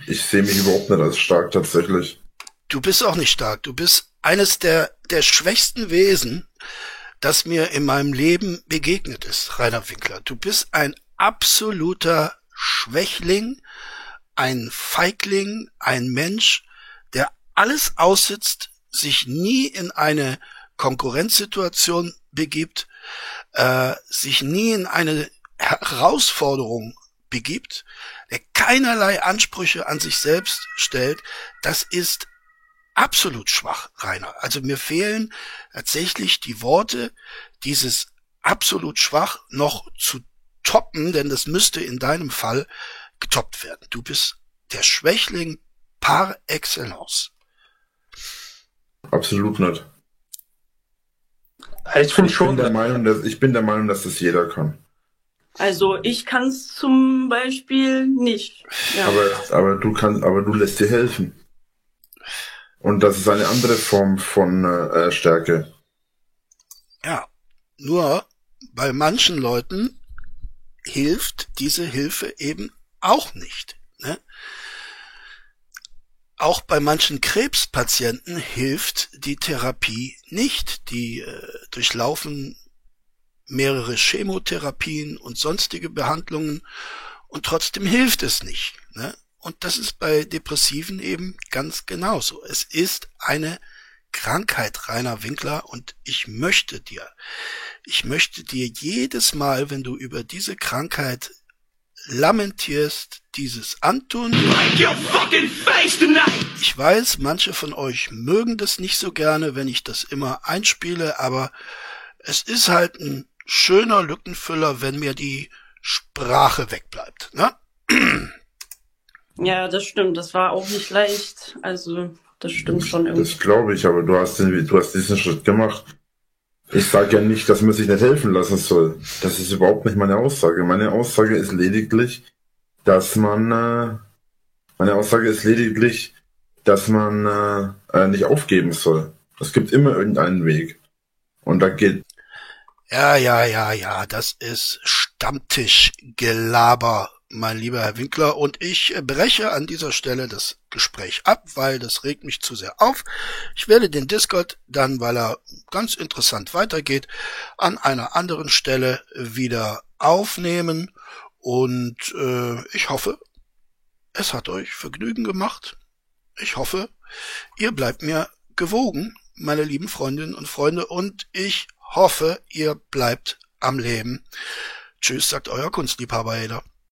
Ich sehe mich überhaupt nicht als stark tatsächlich. Du bist auch nicht stark. Du bist eines der, der schwächsten Wesen, das mir in meinem Leben begegnet ist, Rainer Winkler. Du bist ein absoluter Schwächling, ein Feigling, ein Mensch, der alles aussitzt, sich nie in eine Konkurrenzsituation begibt, äh, sich nie in eine Herausforderung begibt, der keinerlei Ansprüche an sich selbst stellt, das ist absolut schwach, Rainer. Also mir fehlen tatsächlich die Worte, dieses absolut schwach noch zu toppen, denn das müsste in deinem Fall getoppt werden. Du bist der Schwächling par excellence. Absolut nicht. Ich finde schon. Bin der Meinung, dass, ich bin der Meinung, dass das jeder kann. Also ich kann es zum Beispiel nicht. Ja. Aber, aber du kannst, aber du lässt dir helfen. Und das ist eine andere Form von äh, Stärke. Ja, nur bei manchen Leuten hilft diese Hilfe eben auch nicht. Ne? Auch bei manchen Krebspatienten hilft die Therapie nicht. Die äh, durchlaufen mehrere Chemotherapien und sonstige Behandlungen und trotzdem hilft es nicht. Ne? Und das ist bei Depressiven eben ganz genauso. Es ist eine Krankheit, Rainer Winkler, und ich möchte dir, ich möchte dir jedes Mal, wenn du über diese Krankheit lamentierst dieses antun. Ich weiß, manche von euch mögen das nicht so gerne, wenn ich das immer einspiele, aber es ist halt ein schöner Lückenfüller, wenn mir die Sprache wegbleibt. Ne? Ja, das stimmt. Das war auch nicht leicht. Also, das stimmt schon irgendwie. Das glaube ich, aber du hast, den, du hast diesen Schritt gemacht. Ich sage ja nicht, dass man sich nicht helfen lassen soll. Das ist überhaupt nicht meine Aussage. Meine Aussage ist lediglich, dass man, äh, meine Aussage ist lediglich, dass man äh, äh, nicht aufgeben soll. Es gibt immer irgendeinen Weg. Und da geht. Ja, ja, ja, ja, das ist Stammtischgelaber mein lieber Herr Winkler, und ich breche an dieser Stelle das Gespräch ab, weil das regt mich zu sehr auf. Ich werde den Discord dann, weil er ganz interessant weitergeht, an einer anderen Stelle wieder aufnehmen und äh, ich hoffe, es hat euch Vergnügen gemacht. Ich hoffe, ihr bleibt mir gewogen, meine lieben Freundinnen und Freunde, und ich hoffe, ihr bleibt am Leben. Tschüss, sagt euer Kunstliebhaber Eder.